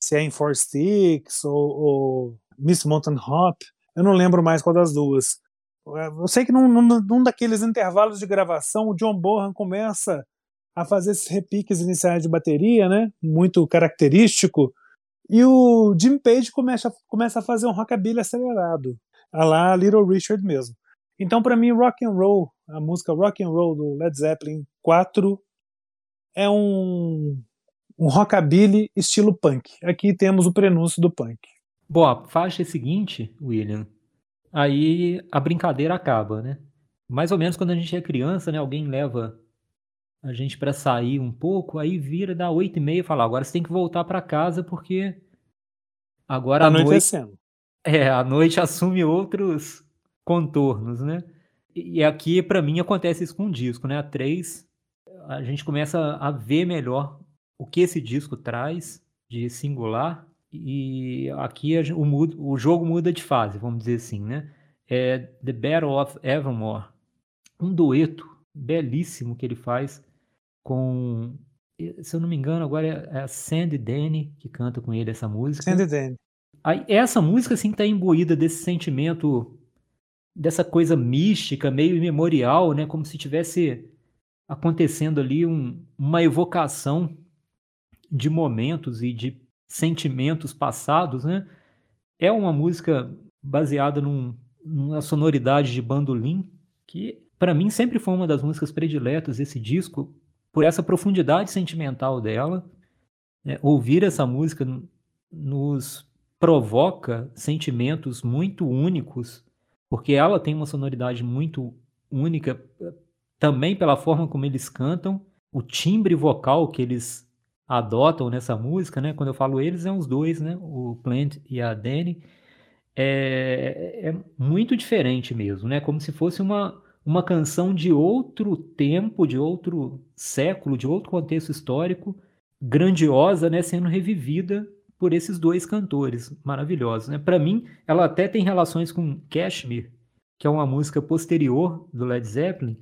se é em Four Sticks ou, ou Miss Mountain Hop, eu não lembro mais qual das duas. Eu sei que num, num, num daqueles intervalos de gravação, o John Bonham começa a fazer esses repiques iniciais de bateria, né? Muito característico. E o Jim Page começa, começa a fazer um rockabilly acelerado, a lá Little Richard mesmo. Então, para mim, Rock and Roll, a música Rock and Roll do Led Zeppelin 4 é um, um rockabilly estilo punk. Aqui temos o prenúncio do punk.
Bom, faixa é seguinte, William, aí a brincadeira acaba, né? Mais ou menos quando a gente é criança, né? Alguém leva a gente para sair um pouco, aí vira, dá oito e meia e fala, agora você tem que voltar para casa porque agora
Tá
a noite, é, a noite assume outros contornos, né? E aqui, para mim, acontece isso com o disco, né? A 3, a gente começa a ver melhor o que esse disco traz de singular e aqui a o, o jogo muda de fase, vamos dizer assim, né? É The Battle of Evermore, um dueto belíssimo que ele faz com, se eu não me engano, agora é a Sandy Denny que canta com ele essa música.
Sandy Denny.
Aí, essa música assim tá imbuída desse sentimento, dessa coisa mística, meio imemorial, né? Como se tivesse acontecendo ali um- uma evocação de momentos e de sentimentos passados, né? É uma música baseada num- numa sonoridade de bandolim que para mim sempre foi uma das músicas prediletas desse disco por essa profundidade sentimental dela. né? Ouvir essa música nos provoca sentimentos muito únicos, porque ela tem uma sonoridade muito única também pela forma como eles cantam, o timbre vocal que eles adotam nessa música, né? Quando eu falo eles, é os dois, né? O Plant e a Danny. É, é muito diferente mesmo, né? Como se fosse uma, uma canção de outro tempo, de outro século, de outro contexto histórico, grandiosa, né? Sendo revivida por esses dois cantores maravilhosos, né? Para mim, ela até tem relações com Kashmir, que é uma música posterior do Led Zeppelin,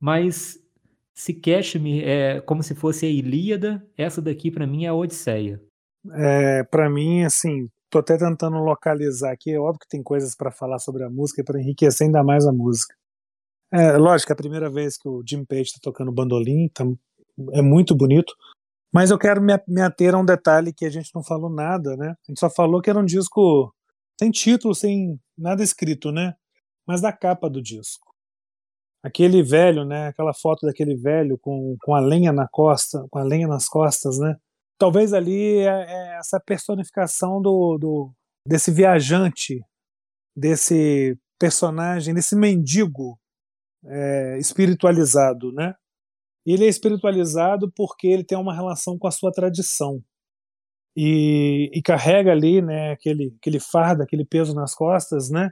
mas se Kashmir é como se fosse a Ilíada, essa daqui para mim é a Odisseia.
É, para mim, assim, tô até tentando localizar aqui. É óbvio que tem coisas para falar sobre a música para enriquecer ainda mais a música. É, lógico, é a primeira vez que o Jim Page está tocando bandolim, tá, é muito bonito. Mas eu quero me, me ater a um detalhe que a gente não falou nada, né? A gente só falou que era um disco sem título, sem nada escrito, né? Mas da capa do disco. Aquele velho, né? Aquela foto daquele velho com, com a lenha na costa, com a lenha nas costas, né? Talvez ali é, é essa personificação do, do desse viajante, desse personagem, desse mendigo é, espiritualizado, né? Ele é espiritualizado porque ele tem uma relação com a sua tradição e, e carrega ali, né, aquele aquele fardo, aquele peso nas costas, né?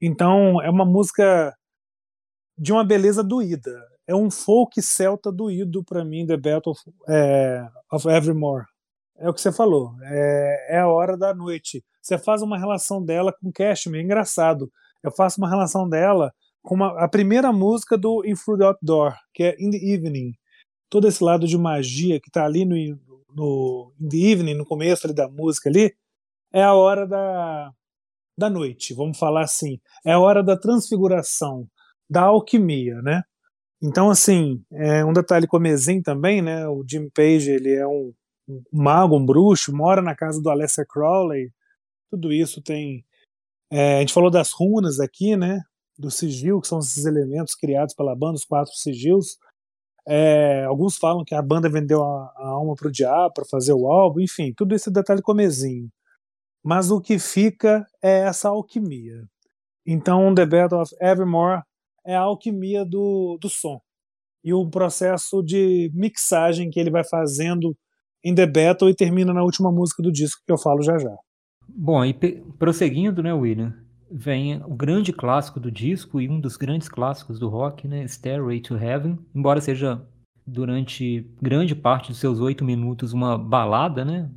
Então é uma música de uma beleza doída. É um folk celta doído para mim, The Battle of, é, of Evermore. É o que você falou. É, é, a hora da noite. Você faz uma relação dela com Cashmere, é engraçado. Eu faço uma relação dela com uma, a primeira música do In Through the Outdoor, que é In the Evening. Todo esse lado de magia que está ali no, no In the Evening, no começo ali da música ali, é a hora da, da noite, vamos falar assim. É a hora da transfiguração, da alquimia, né? Então, assim, é um detalhe comezinho também, né? O Jim Page, ele é um, um mago, um bruxo, mora na casa do Aleister Crowley. Tudo isso tem. É, a gente falou das runas aqui, né? Do sigil, que são esses elementos criados pela banda, os quatro sigilos. É, alguns falam que a banda vendeu a, a alma para o diabo para fazer o álbum, enfim, tudo isso é detalhe comezinho. Mas o que fica é essa alquimia. Então, The Battle of Evermore é a alquimia do, do som e o processo de mixagem que ele vai fazendo em The Battle e termina na última música do disco que eu falo já já.
Bom, e prosseguindo, né, William, vem o grande clássico do disco e um dos grandes clássicos do rock, né, Stairway to Heaven, embora seja durante grande parte dos seus oito minutos uma balada, né,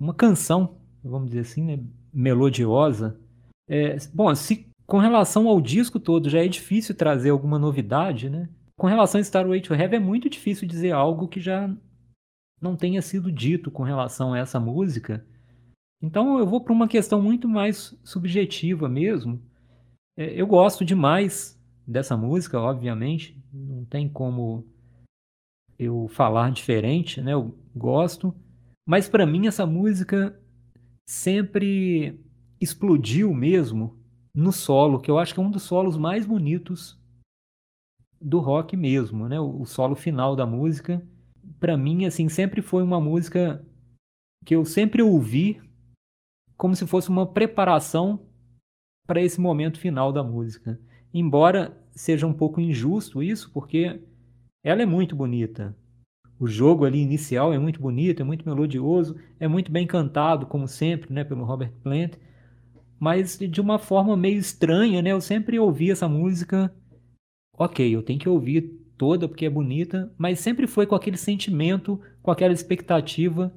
uma canção, vamos dizer assim, né, melodiosa. É, bom, se com relação ao disco todo já é difícil trazer alguma novidade, né? Com relação a Starway to Heaven é muito difícil dizer algo que já não tenha sido dito com relação a essa música. Então eu vou para uma questão muito mais subjetiva mesmo. É, eu gosto demais dessa música, obviamente, não tem como eu falar diferente, né? Eu gosto, mas para mim essa música sempre explodiu mesmo no solo, que eu acho que é um dos solos mais bonitos do rock mesmo, né? O solo final da música, para mim, assim, sempre foi uma música que eu sempre ouvi como se fosse uma preparação para esse momento final da música. Embora seja um pouco injusto isso, porque ela é muito bonita. O jogo ali inicial é muito bonito, é muito melodioso, é muito bem cantado, como sempre, né, pelo Robert Plant. Mas de uma forma meio estranha, né? Eu sempre ouvi essa música. Ok, eu tenho que ouvir toda porque é bonita, mas sempre foi com aquele sentimento, com aquela expectativa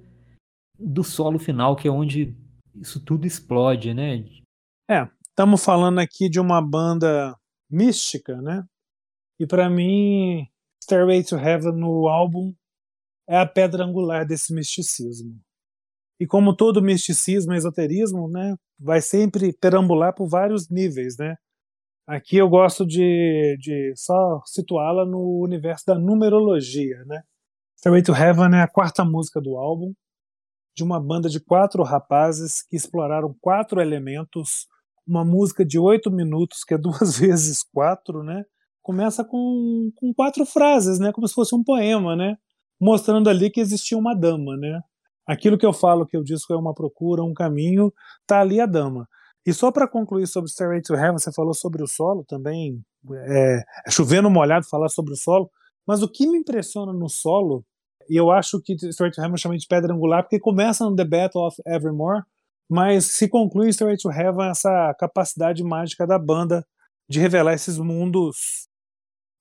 do solo final, que é onde isso tudo explode, né?
É, estamos falando aqui de uma banda mística, né? E para mim, Stairway to Heaven no álbum é a pedra angular desse misticismo. E como todo misticismo, esoterismo, né, vai sempre perambular por vários níveis, né? Aqui eu gosto de, de só situá-la no universo da numerologia, né? Stairway to Heaven é a quarta música do álbum, de uma banda de quatro rapazes que exploraram quatro elementos, uma música de oito minutos, que é duas vezes quatro, né? Começa com, com quatro frases, né? Como se fosse um poema, né? Mostrando ali que existia uma dama, né? Aquilo que eu falo que o disco é uma procura, um caminho, tá ali a dama. E só para concluir sobre Stairway to Heaven, você falou sobre o solo também, é, é chovendo molhado falar sobre o solo, mas o que me impressiona no solo e eu acho que Straight to Heaven chama de pedra angular porque começa no The Battle of Evermore, mas se conclui Straight to Heaven essa capacidade mágica da banda de revelar esses mundos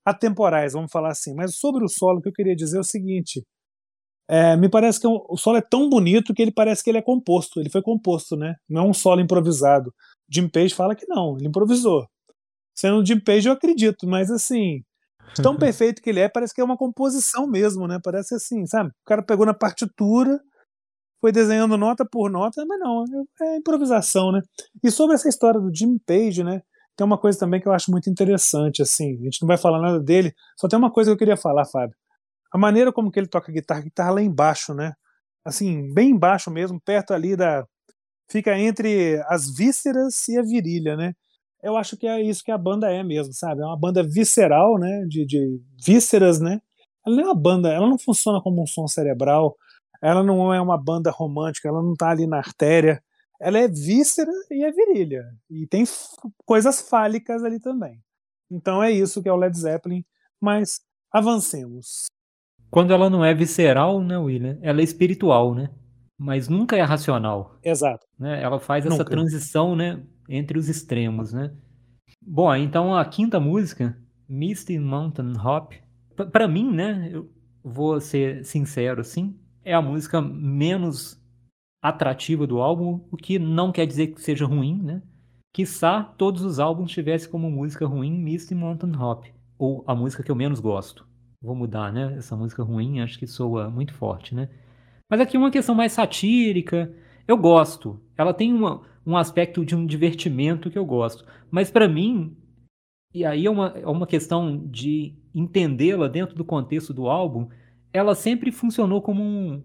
atemporais, vamos falar assim. Mas sobre o solo, o que eu queria dizer é o seguinte: é, me parece que é o solo é tão bonito que ele parece que ele é composto. Ele foi composto, né? Não é um solo improvisado. Jim Page fala que não, ele improvisou. Sendo Jim Page, eu acredito, mas assim, tão perfeito que ele é, parece que é uma composição mesmo, né? Parece assim, sabe? O cara pegou na partitura, foi desenhando nota por nota, mas não, é improvisação, né? E sobre essa história do Jim Page, né? Tem uma coisa também que eu acho muito interessante, assim. A gente não vai falar nada dele, só tem uma coisa que eu queria falar, Fábio. A maneira como que ele toca guitarra, guitarra lá embaixo, né? Assim, bem embaixo mesmo, perto ali da. Fica entre as vísceras e a virilha, né? eu acho que é isso que a banda é mesmo, sabe? É uma banda visceral, né? De, de vísceras, né? Ela não é uma banda, ela não funciona como um som cerebral, ela não é uma banda romântica, ela não tá ali na artéria. Ela é víscera e é virilha. E tem coisas fálicas ali também. Então é isso que é o Led Zeppelin, mas avancemos.
Quando ela não é visceral, né, William? Ela é espiritual, né? Mas nunca é racional.
Exato.
Né? Ela faz essa nunca. transição, né? entre os extremos, né? Bom, então a quinta música, Misty Mountain Hop, para mim, né, eu vou ser sincero assim, é a música menos atrativa do álbum, o que não quer dizer que seja ruim, né? Quiçá todos os álbuns tivessem como música ruim Misty Mountain Hop, ou a música que eu menos gosto. Vou mudar, né? Essa música ruim acho que soa muito forte, né? Mas aqui uma questão mais satírica, eu gosto. Ela tem uma, um aspecto de um divertimento que eu gosto. Mas para mim, e aí é uma, é uma questão de entendê-la dentro do contexto do álbum, ela sempre funcionou como um.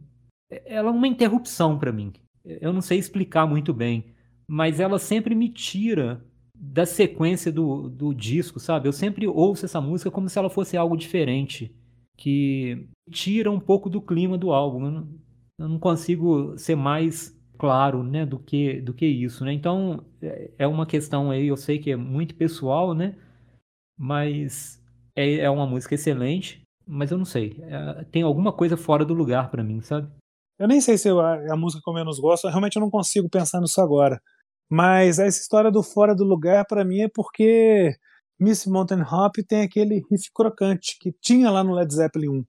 Ela é uma interrupção para mim. Eu não sei explicar muito bem, mas ela sempre me tira da sequência do, do disco, sabe? Eu sempre ouço essa música como se ela fosse algo diferente, que tira um pouco do clima do álbum. Eu não, eu não consigo ser mais claro, né, do que do que isso, né? Então é, é uma questão aí, eu sei que é muito pessoal, né? Mas é, é uma música excelente, mas eu não sei, é, tem alguma coisa fora do lugar para mim, sabe?
Eu nem sei se eu, a, a música que eu menos gosto, realmente eu não consigo pensar nisso agora. Mas essa história do fora do lugar para mim é porque Miss Mountain Hop tem aquele riff crocante que tinha lá no Led Zeppelin 1.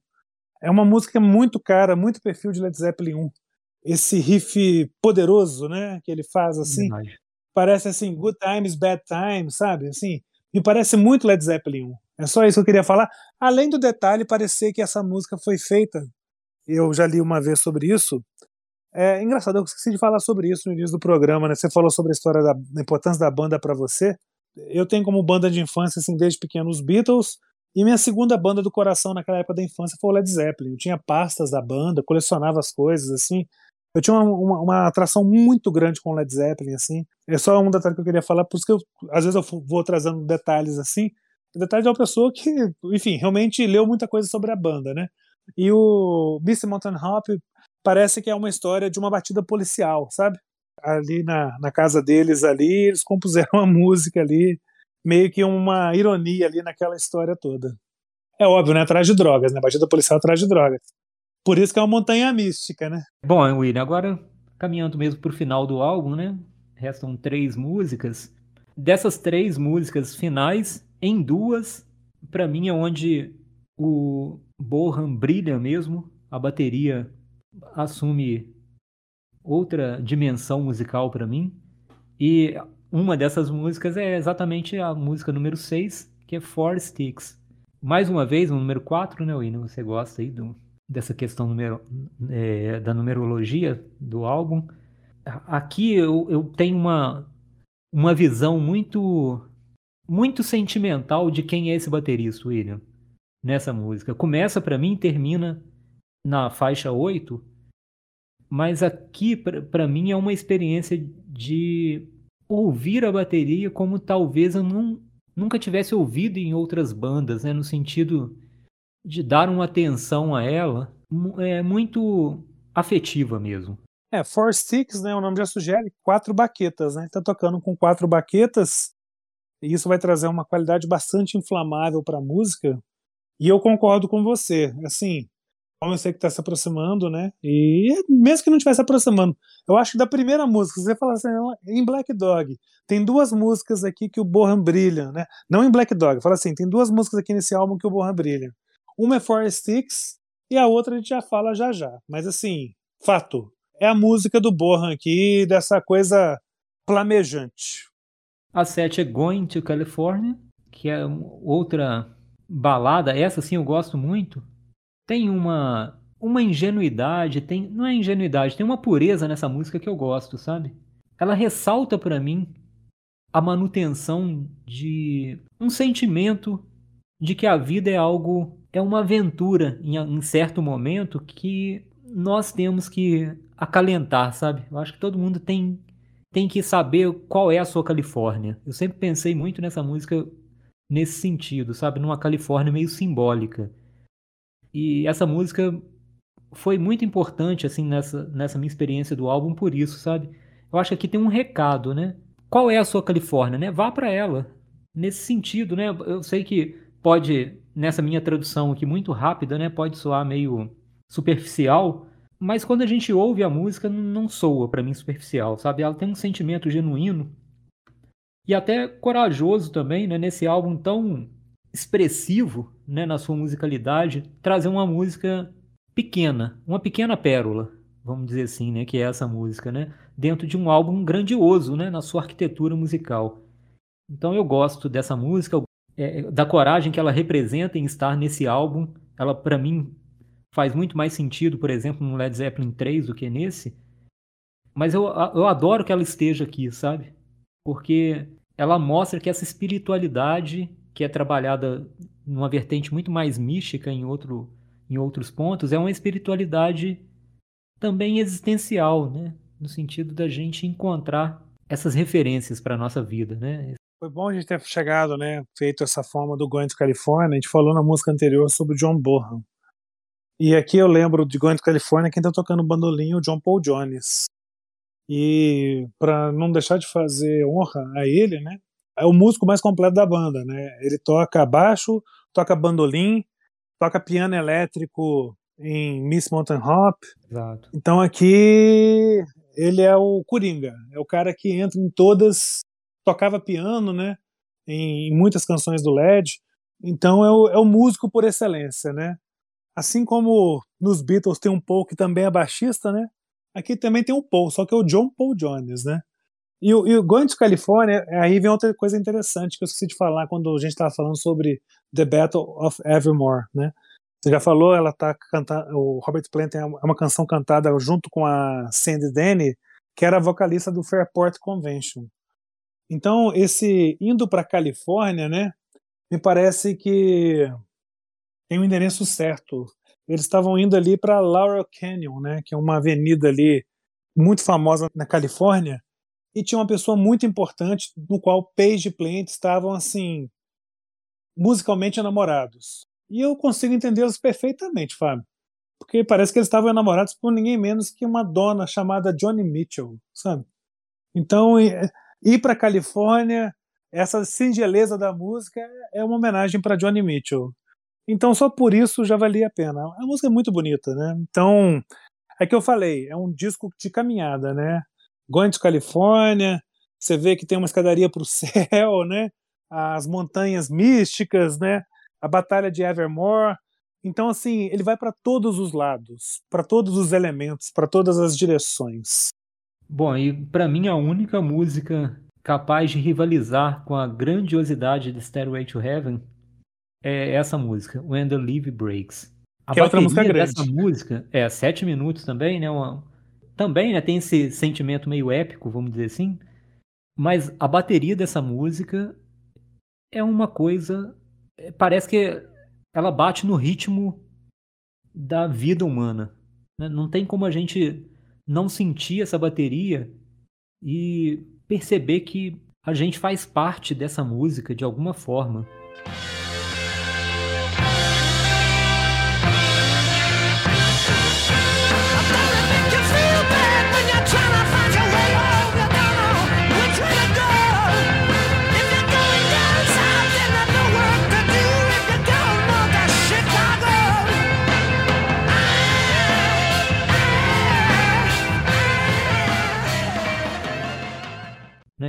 É uma música muito cara, muito perfil de Led Zeppelin 1 esse riff poderoso, né, que ele faz assim, Verdade. parece assim Good Times, Bad Times, sabe? Assim, me parece muito Led Zeppelin 1. É só isso que eu queria falar. Além do detalhe parecer que essa música foi feita, eu já li uma vez sobre isso. É engraçado, eu esqueci de falar sobre isso no início do programa, né? Você falou sobre a história da, da importância da banda para você. Eu tenho como banda de infância, assim, desde pequeno, os Beatles, e minha segunda banda do coração naquela época da infância foi o Led Zeppelin. Eu tinha pastas da banda, colecionava as coisas, assim. Eu tinha uma, uma, uma, atração muito grande com Led Zeppelin, assim. É só um detalhe que eu queria falar, por isso que eu, às vezes eu vou trazendo detalhes assim. O detalhe de uma pessoa que, enfim, realmente leu muita coisa sobre a banda, né? E o Missy Mountain Hop parece que é uma história de uma batida policial, sabe? Ali na, na casa deles ali, eles compuseram uma música ali, meio que uma ironia ali naquela história toda. É óbvio, né? Atrás de drogas, né? Batida policial atrás de drogas. Por isso que é uma montanha mística, né?
Bom, William, agora caminhando mesmo pro final do álbum, né? Restam três músicas. Dessas três músicas finais, em duas, para mim é onde o Bohan brilha mesmo, a bateria assume outra dimensão musical para mim. E uma dessas músicas é exatamente a música número 6, que é Four Sticks. Mais uma vez, o número 4, né, Wino? Você gosta aí do, dessa questão numero, é, da numerologia do álbum. Aqui eu, eu tenho uma, uma visão muito muito sentimental de quem é esse baterista, William, nessa música. Começa para mim e termina na faixa 8, mas aqui para mim é uma experiência de ouvir a bateria como talvez eu não, nunca tivesse ouvido em outras bandas, né, no sentido de dar uma atenção a ela é muito afetiva mesmo.
É, Four Sticks, né, o nome já sugere quatro baquetas, né? Tá tocando com quatro baquetas e isso vai trazer uma qualidade bastante inflamável para a música. E eu concordo com você. Assim, eu sei que está se aproximando, né? E mesmo que não estivesse aproximando, eu acho que da primeira música, você fala assim, em Black Dog, tem duas músicas aqui que o Bohan brilha, né? Não em Black Dog, fala assim, tem duas músicas aqui nesse álbum que o Bohan brilha. Uma é Four Sticks e a outra a gente já fala já já. Mas assim, fato, é a música do Bohan aqui, dessa coisa flamejante.
A 7 é Going to California, que é outra balada, essa sim eu gosto muito. Tem uma uma ingenuidade, tem não é ingenuidade, tem uma pureza nessa música que eu gosto, sabe? Ela ressalta para mim a manutenção de um sentimento de que a vida é algo é uma aventura em, em certo momento que nós temos que acalentar, sabe? Eu acho que todo mundo tem tem que saber qual é a sua Califórnia. Eu sempre pensei muito nessa música nesse sentido, sabe? Numa Califórnia meio simbólica. E essa música foi muito importante, assim, nessa, nessa minha experiência do álbum por isso, sabe? Eu acho que aqui tem um recado, né? Qual é a sua Califórnia, né? Vá para ela. Nesse sentido, né? Eu sei que pode, nessa minha tradução aqui muito rápida, né? Pode soar meio superficial, mas quando a gente ouve a música, não soa para mim superficial, sabe? Ela tem um sentimento genuíno e até corajoso também, né? Nesse álbum tão expressivo, né? Na sua musicalidade, trazer uma música pequena, uma pequena pérola, vamos dizer assim, né? Que é essa música, né? Dentro de um álbum grandioso, né? Na sua arquitetura musical. Então eu gosto dessa música, é, da coragem que ela representa em estar nesse álbum. Ela, para mim, faz muito mais sentido, por exemplo, no Led Zeppelin 3 do que nesse. Mas eu, eu adoro que ela esteja aqui, sabe? Porque ela mostra que essa espiritualidade, que é trabalhada numa vertente muito mais mística em, outro, em outros pontos, é uma espiritualidade também existencial, né? No sentido da gente encontrar essas referências para a nossa vida, né?
Foi bom a gente ter chegado, né? Feito essa forma do Going to California. A gente falou na música anterior sobre John Bonham. E aqui eu lembro de Going to California, quem tá tocando bandolim é o John Paul Jones. E para não deixar de fazer honra a ele, né? É o músico mais completo da banda, né? Ele toca baixo, toca bandolim, toca piano elétrico em Miss Mountain Hop.
Exato.
Então aqui ele é o Coringa, é o cara que entra em todas, tocava piano, né? Em, em muitas canções do LED. Então é o, é o músico por excelência, né? Assim como nos Beatles tem um Paul que também é baixista, né? Aqui também tem um Paul, só que é o John Paul Jones, né? E o, e o Going to California, aí vem outra coisa interessante que eu esqueci de falar quando a gente estava falando sobre The Battle of Evermore, né? Você já falou, ela tá cantando, o Robert Plant é uma canção cantada junto com a Sandy Denny, que era vocalista do Fairport Convention. Então, esse indo para Califórnia, né? Me parece que tem o um endereço certo. Eles estavam indo ali para Laurel Canyon, né, que é uma avenida ali muito famosa na Califórnia e tinha uma pessoa muito importante no qual Paige e Plant estavam assim musicalmente enamorados. E eu consigo entendê-los perfeitamente, Fábio. Porque parece que eles estavam enamorados por ninguém menos que uma dona chamada Johnny Mitchell, sabe? Então, ir para Califórnia, essa singeleza da música é uma homenagem para Johnny Mitchell. Então, só por isso já valia a pena. A música é muito bonita, né? Então, é que eu falei, é um disco de caminhada, né? Going to Califórnia, você vê que tem uma escadaria para o céu, né? As montanhas místicas, né? A batalha de Evermore. Então, assim, ele vai para todos os lados, para todos os elementos, para todas as direções.
Bom, e para mim a única música capaz de rivalizar com a grandiosidade de Stairway to Heaven é essa música, When the Leaf Breaks.
A que bateria música
dessa música é sete minutos também, né? Uma, também né, tem esse sentimento meio épico, vamos dizer assim. Mas a bateria dessa música é uma coisa. É, parece que ela bate no ritmo da vida humana. Né? Não tem como a gente não sentir essa bateria e perceber que a gente faz parte dessa música de alguma forma.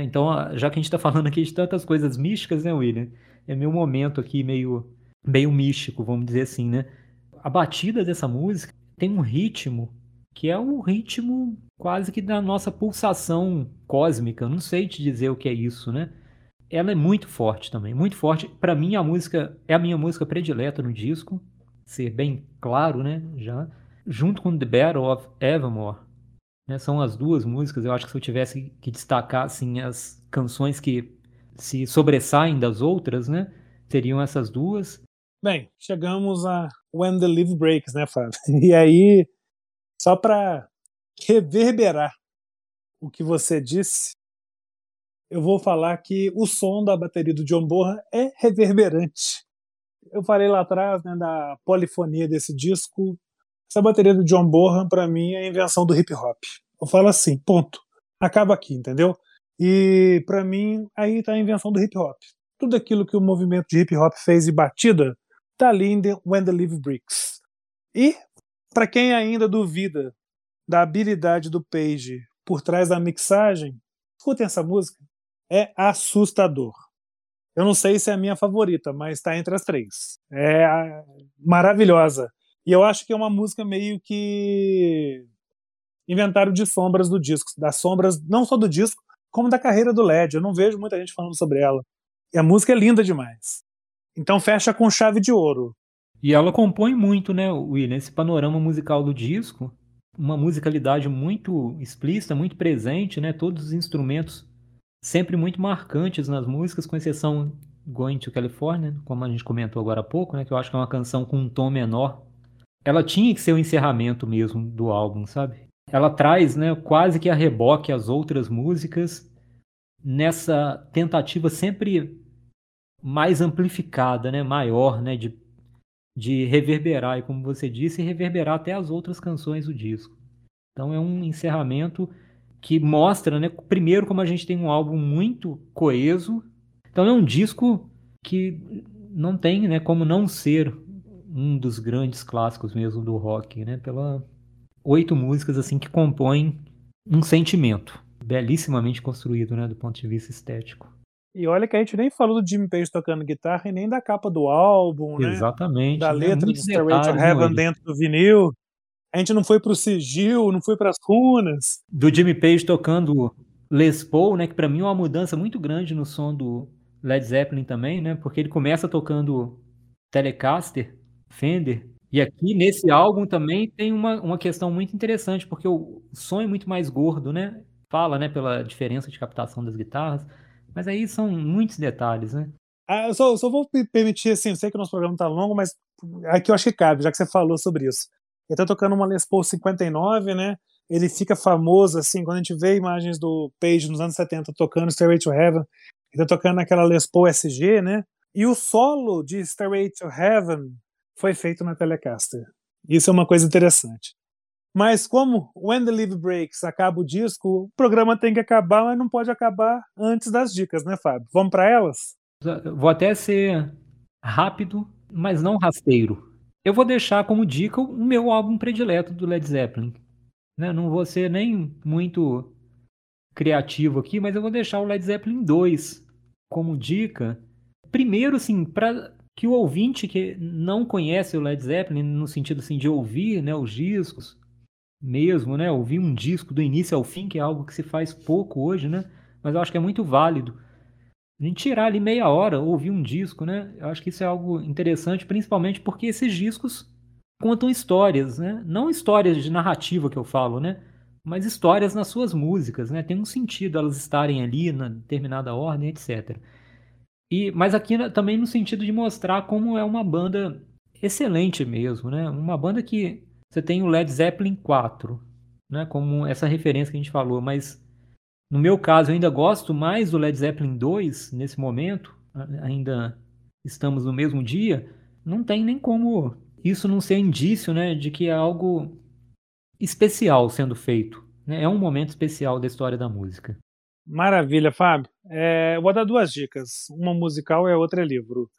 Então, já que a gente está falando aqui de tantas coisas místicas, né, William? É meu momento aqui meio, meio místico, vamos dizer assim, né? A batida dessa música tem um ritmo que é o ritmo quase que da nossa pulsação cósmica. Não sei te dizer o que é isso, né? Ela é muito forte também, muito forte. Para mim, a música é a minha música predileta no disco, ser bem claro, né? Já junto com The Battle of Evermore, né? São as duas músicas. Eu acho que se eu tivesse que destacar assim, as canções que se sobressaem das outras, né? Seriam essas duas.
Bem, chegamos a When the Leaf Breaks, né, Fábio? E aí, só para reverberar o que você disse, eu vou falar que o som da bateria do John Bonham é reverberante. Eu falei lá atrás né, da polifonia desse disco, essa bateria do John Bonham, para mim, é a invenção do hip hop. Eu falo assim, ponto. Acaba aqui, entendeu? E para mim, aí tá a invenção do hip hop. Tudo aquilo que o movimento de hip hop fez de batida, tá ali em The, When the Leaf Bricks. E, para quem ainda duvida da habilidade do Page por trás da mixagem, escutem essa música. É assustador. Eu não sei se é a minha favorita, mas está entre as três. É maravilhosa. E eu acho que é uma música meio que inventário de sombras do disco, das sombras não só do disco, como da carreira do LED. Eu não vejo muita gente falando sobre ela. E a música é linda demais. Então fecha com chave de ouro.
E ela compõe muito, né, William, esse panorama musical do disco, uma musicalidade muito explícita, muito presente, né, todos os instrumentos sempre muito marcantes nas músicas, com exceção Going to California, como a gente comentou agora há pouco, né, que eu acho que é uma canção com um tom menor ela tinha que ser o encerramento mesmo do álbum, sabe? Ela traz, né, quase que a reboque as outras músicas nessa tentativa sempre mais amplificada, né, maior, né, de, de reverberar, e como você disse, reverberar até as outras canções do disco. Então é um encerramento que mostra, né, primeiro como a gente tem um álbum muito coeso. Então é um disco que não tem, né, como não ser um dos grandes clássicos mesmo do rock, né? Pela oito músicas assim que compõem um sentimento belíssimamente construído, né, do ponto de vista estético.
E olha que a gente nem falou do Jimmy Page tocando guitarra e nem da capa do álbum,
né? Exatamente.
Da né? letra do Stairway to Heaven dentro do vinil. A gente não foi pro sigil, não foi para as runas.
Do Jimmy Page tocando Les Paul, né, que para mim é uma mudança muito grande no som do Led Zeppelin também, né? Porque ele começa tocando Telecaster Fender. E aqui nesse álbum também tem uma, uma questão muito interessante, porque o som é muito mais gordo, né? Fala, né, pela diferença de captação das guitarras, mas aí são muitos detalhes, né?
Ah, eu só, só vou permitir, assim, eu sei que o nosso programa tá longo, mas aqui eu acho que cabe, já que você falou sobre isso. Ele tá tocando uma Les Paul 59, né? ele fica famoso, assim, quando a gente vê imagens do Page nos anos 70 tocando Stairway to Heaven, ele tá tocando naquela Les Paul SG, né? E o solo de Stairway to Heaven foi feito na Telecaster. Isso é uma coisa interessante. Mas como When the Live Breaks acaba o disco, o programa tem que acabar, mas não pode acabar antes das dicas, né, Fábio? Vamos para elas?
Vou até ser rápido, mas não rasteiro. Eu vou deixar como dica o meu álbum predileto do Led Zeppelin. Né? Não vou ser nem muito criativo aqui, mas eu vou deixar o Led Zeppelin 2 como dica. Primeiro, assim, para que o ouvinte que não conhece o Led Zeppelin, no sentido assim, de ouvir né, os discos, mesmo, né? Ouvir um disco do início ao fim, que é algo que se faz pouco hoje, né? Mas eu acho que é muito válido. A gente tirar ali meia hora, ouvir um disco, né? Eu acho que isso é algo interessante, principalmente porque esses discos contam histórias, né? Não histórias de narrativa que eu falo, né? Mas histórias nas suas músicas, né? Tem um sentido elas estarem ali na determinada ordem, etc. E, mas aqui também no sentido de mostrar como é uma banda excelente mesmo, né? Uma banda que você tem o Led Zeppelin 4, né? Como essa referência que a gente falou, mas no meu caso eu ainda gosto mais do Led Zeppelin 2 nesse momento, ainda estamos no mesmo dia, não tem nem como isso não ser indício, né, de que é algo especial sendo feito. Né? É um momento especial da história da música.
Maravilha, Fábio. É, vou dar duas dicas. Uma musical e a outra é livro.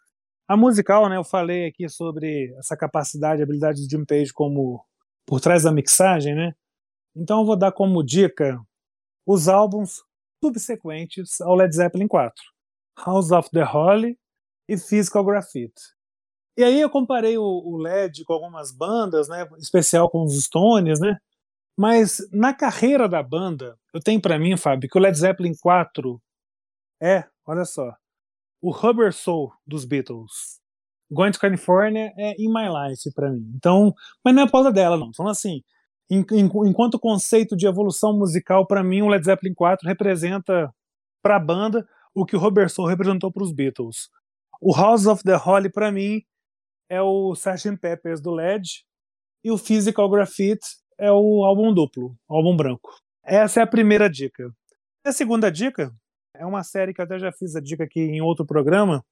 A musical, né, eu falei aqui sobre essa capacidade, habilidade de Jim Page como por trás da mixagem, né? Então eu vou dar como dica os álbuns subsequentes ao Led Zeppelin 4, House of the Holy e Physical Graffiti. E aí eu comparei o, o LED com algumas bandas, né, em especial com os Stones, né? Mas na carreira da banda, eu tenho para mim, Fábio, que o Led Zeppelin 4 é, olha só, o Rubber Soul dos Beatles. Going to California é In My Life para mim. Então, mas não é a pausa dela, não. Então, assim, em, em, enquanto conceito de evolução musical, para mim, o Led Zeppelin 4 representa para a banda o que o Rubber Soul representou para os Beatles. O House of the Holy, para mim, é o Sgt. Peppers do LED e o Physical Graffiti é o álbum duplo, álbum branco. Essa é a primeira dica. A segunda dica é uma série que eu até já fiz a dica aqui em outro programa.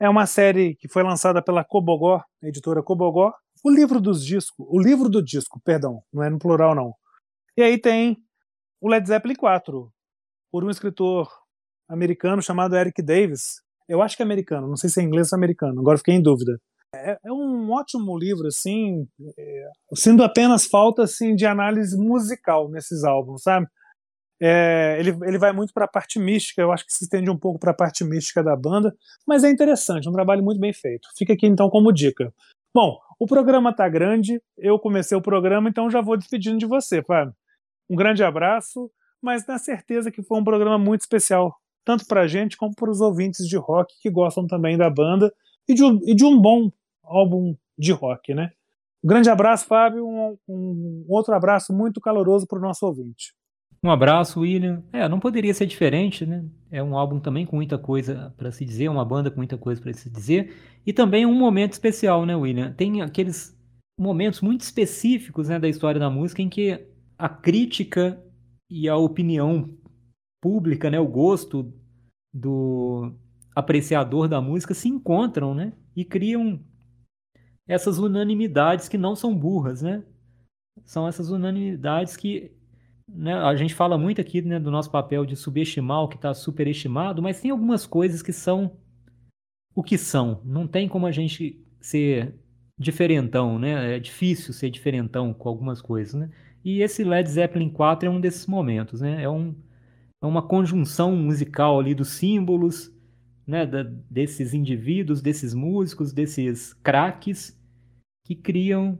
É uma série que foi lançada pela Cobogó, editora Cobogó. O livro dos discos, o livro do disco, perdão, não é no plural não. E aí tem o Led Zeppelin 4, por um escritor americano chamado Eric Davis. Eu acho que é americano, não sei se é inglês ou americano, agora fiquei em dúvida. É, é, um ótimo livro, assim, é, sendo apenas falta assim, de análise musical nesses álbuns, sabe? É, ele, ele vai muito para a parte mística, eu acho que se estende um pouco para a parte mística da banda, mas é interessante, um trabalho muito bem feito. Fica aqui então como dica. Bom, o programa tá grande, eu comecei o programa, então já vou despedindo de você, Fábio. Um grande abraço, mas na certeza que foi um programa muito especial, tanto para a gente como para os ouvintes de rock que gostam também da banda e de, e de um bom álbum de rock, né? Um grande abraço, Fábio. Um, um outro abraço muito caloroso para o nosso ouvinte.
Um abraço, William. É, não poderia ser diferente, né? É um álbum também com muita coisa para se dizer, uma banda com muita coisa para se dizer. E também um momento especial, né, William? Tem aqueles momentos muito específicos né, da história da música em que a crítica e a opinião pública, né, o gosto do apreciador da música se encontram, né? E criam essas unanimidades que não são burras, né? São essas unanimidades que né, a gente fala muito aqui né, do nosso papel de subestimar o que está superestimado, mas tem algumas coisas que são o que são. Não tem como a gente ser diferentão, né? É difícil ser diferentão com algumas coisas, né? E esse Led Zeppelin 4 é um desses momentos, né? É, um, é uma conjunção musical ali dos símbolos, né, da, desses indivíduos, desses músicos, desses craques que criam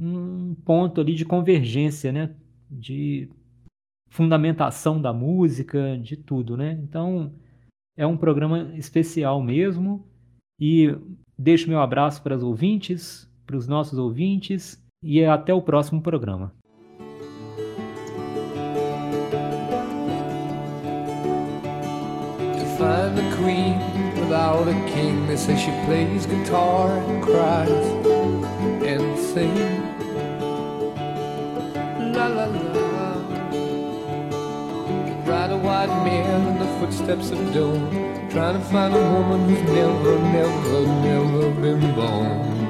um ponto ali de convergência, né, de fundamentação da música, de tudo, né? Então é um programa especial mesmo e deixo meu abraço para os ouvintes, para os nossos ouvintes e até o próximo programa. find queen without a king. They say she plays guitar and cries and sings. La
la la. Ride a white mare in the footsteps of doom, trying to find a woman who's never, never, never been born.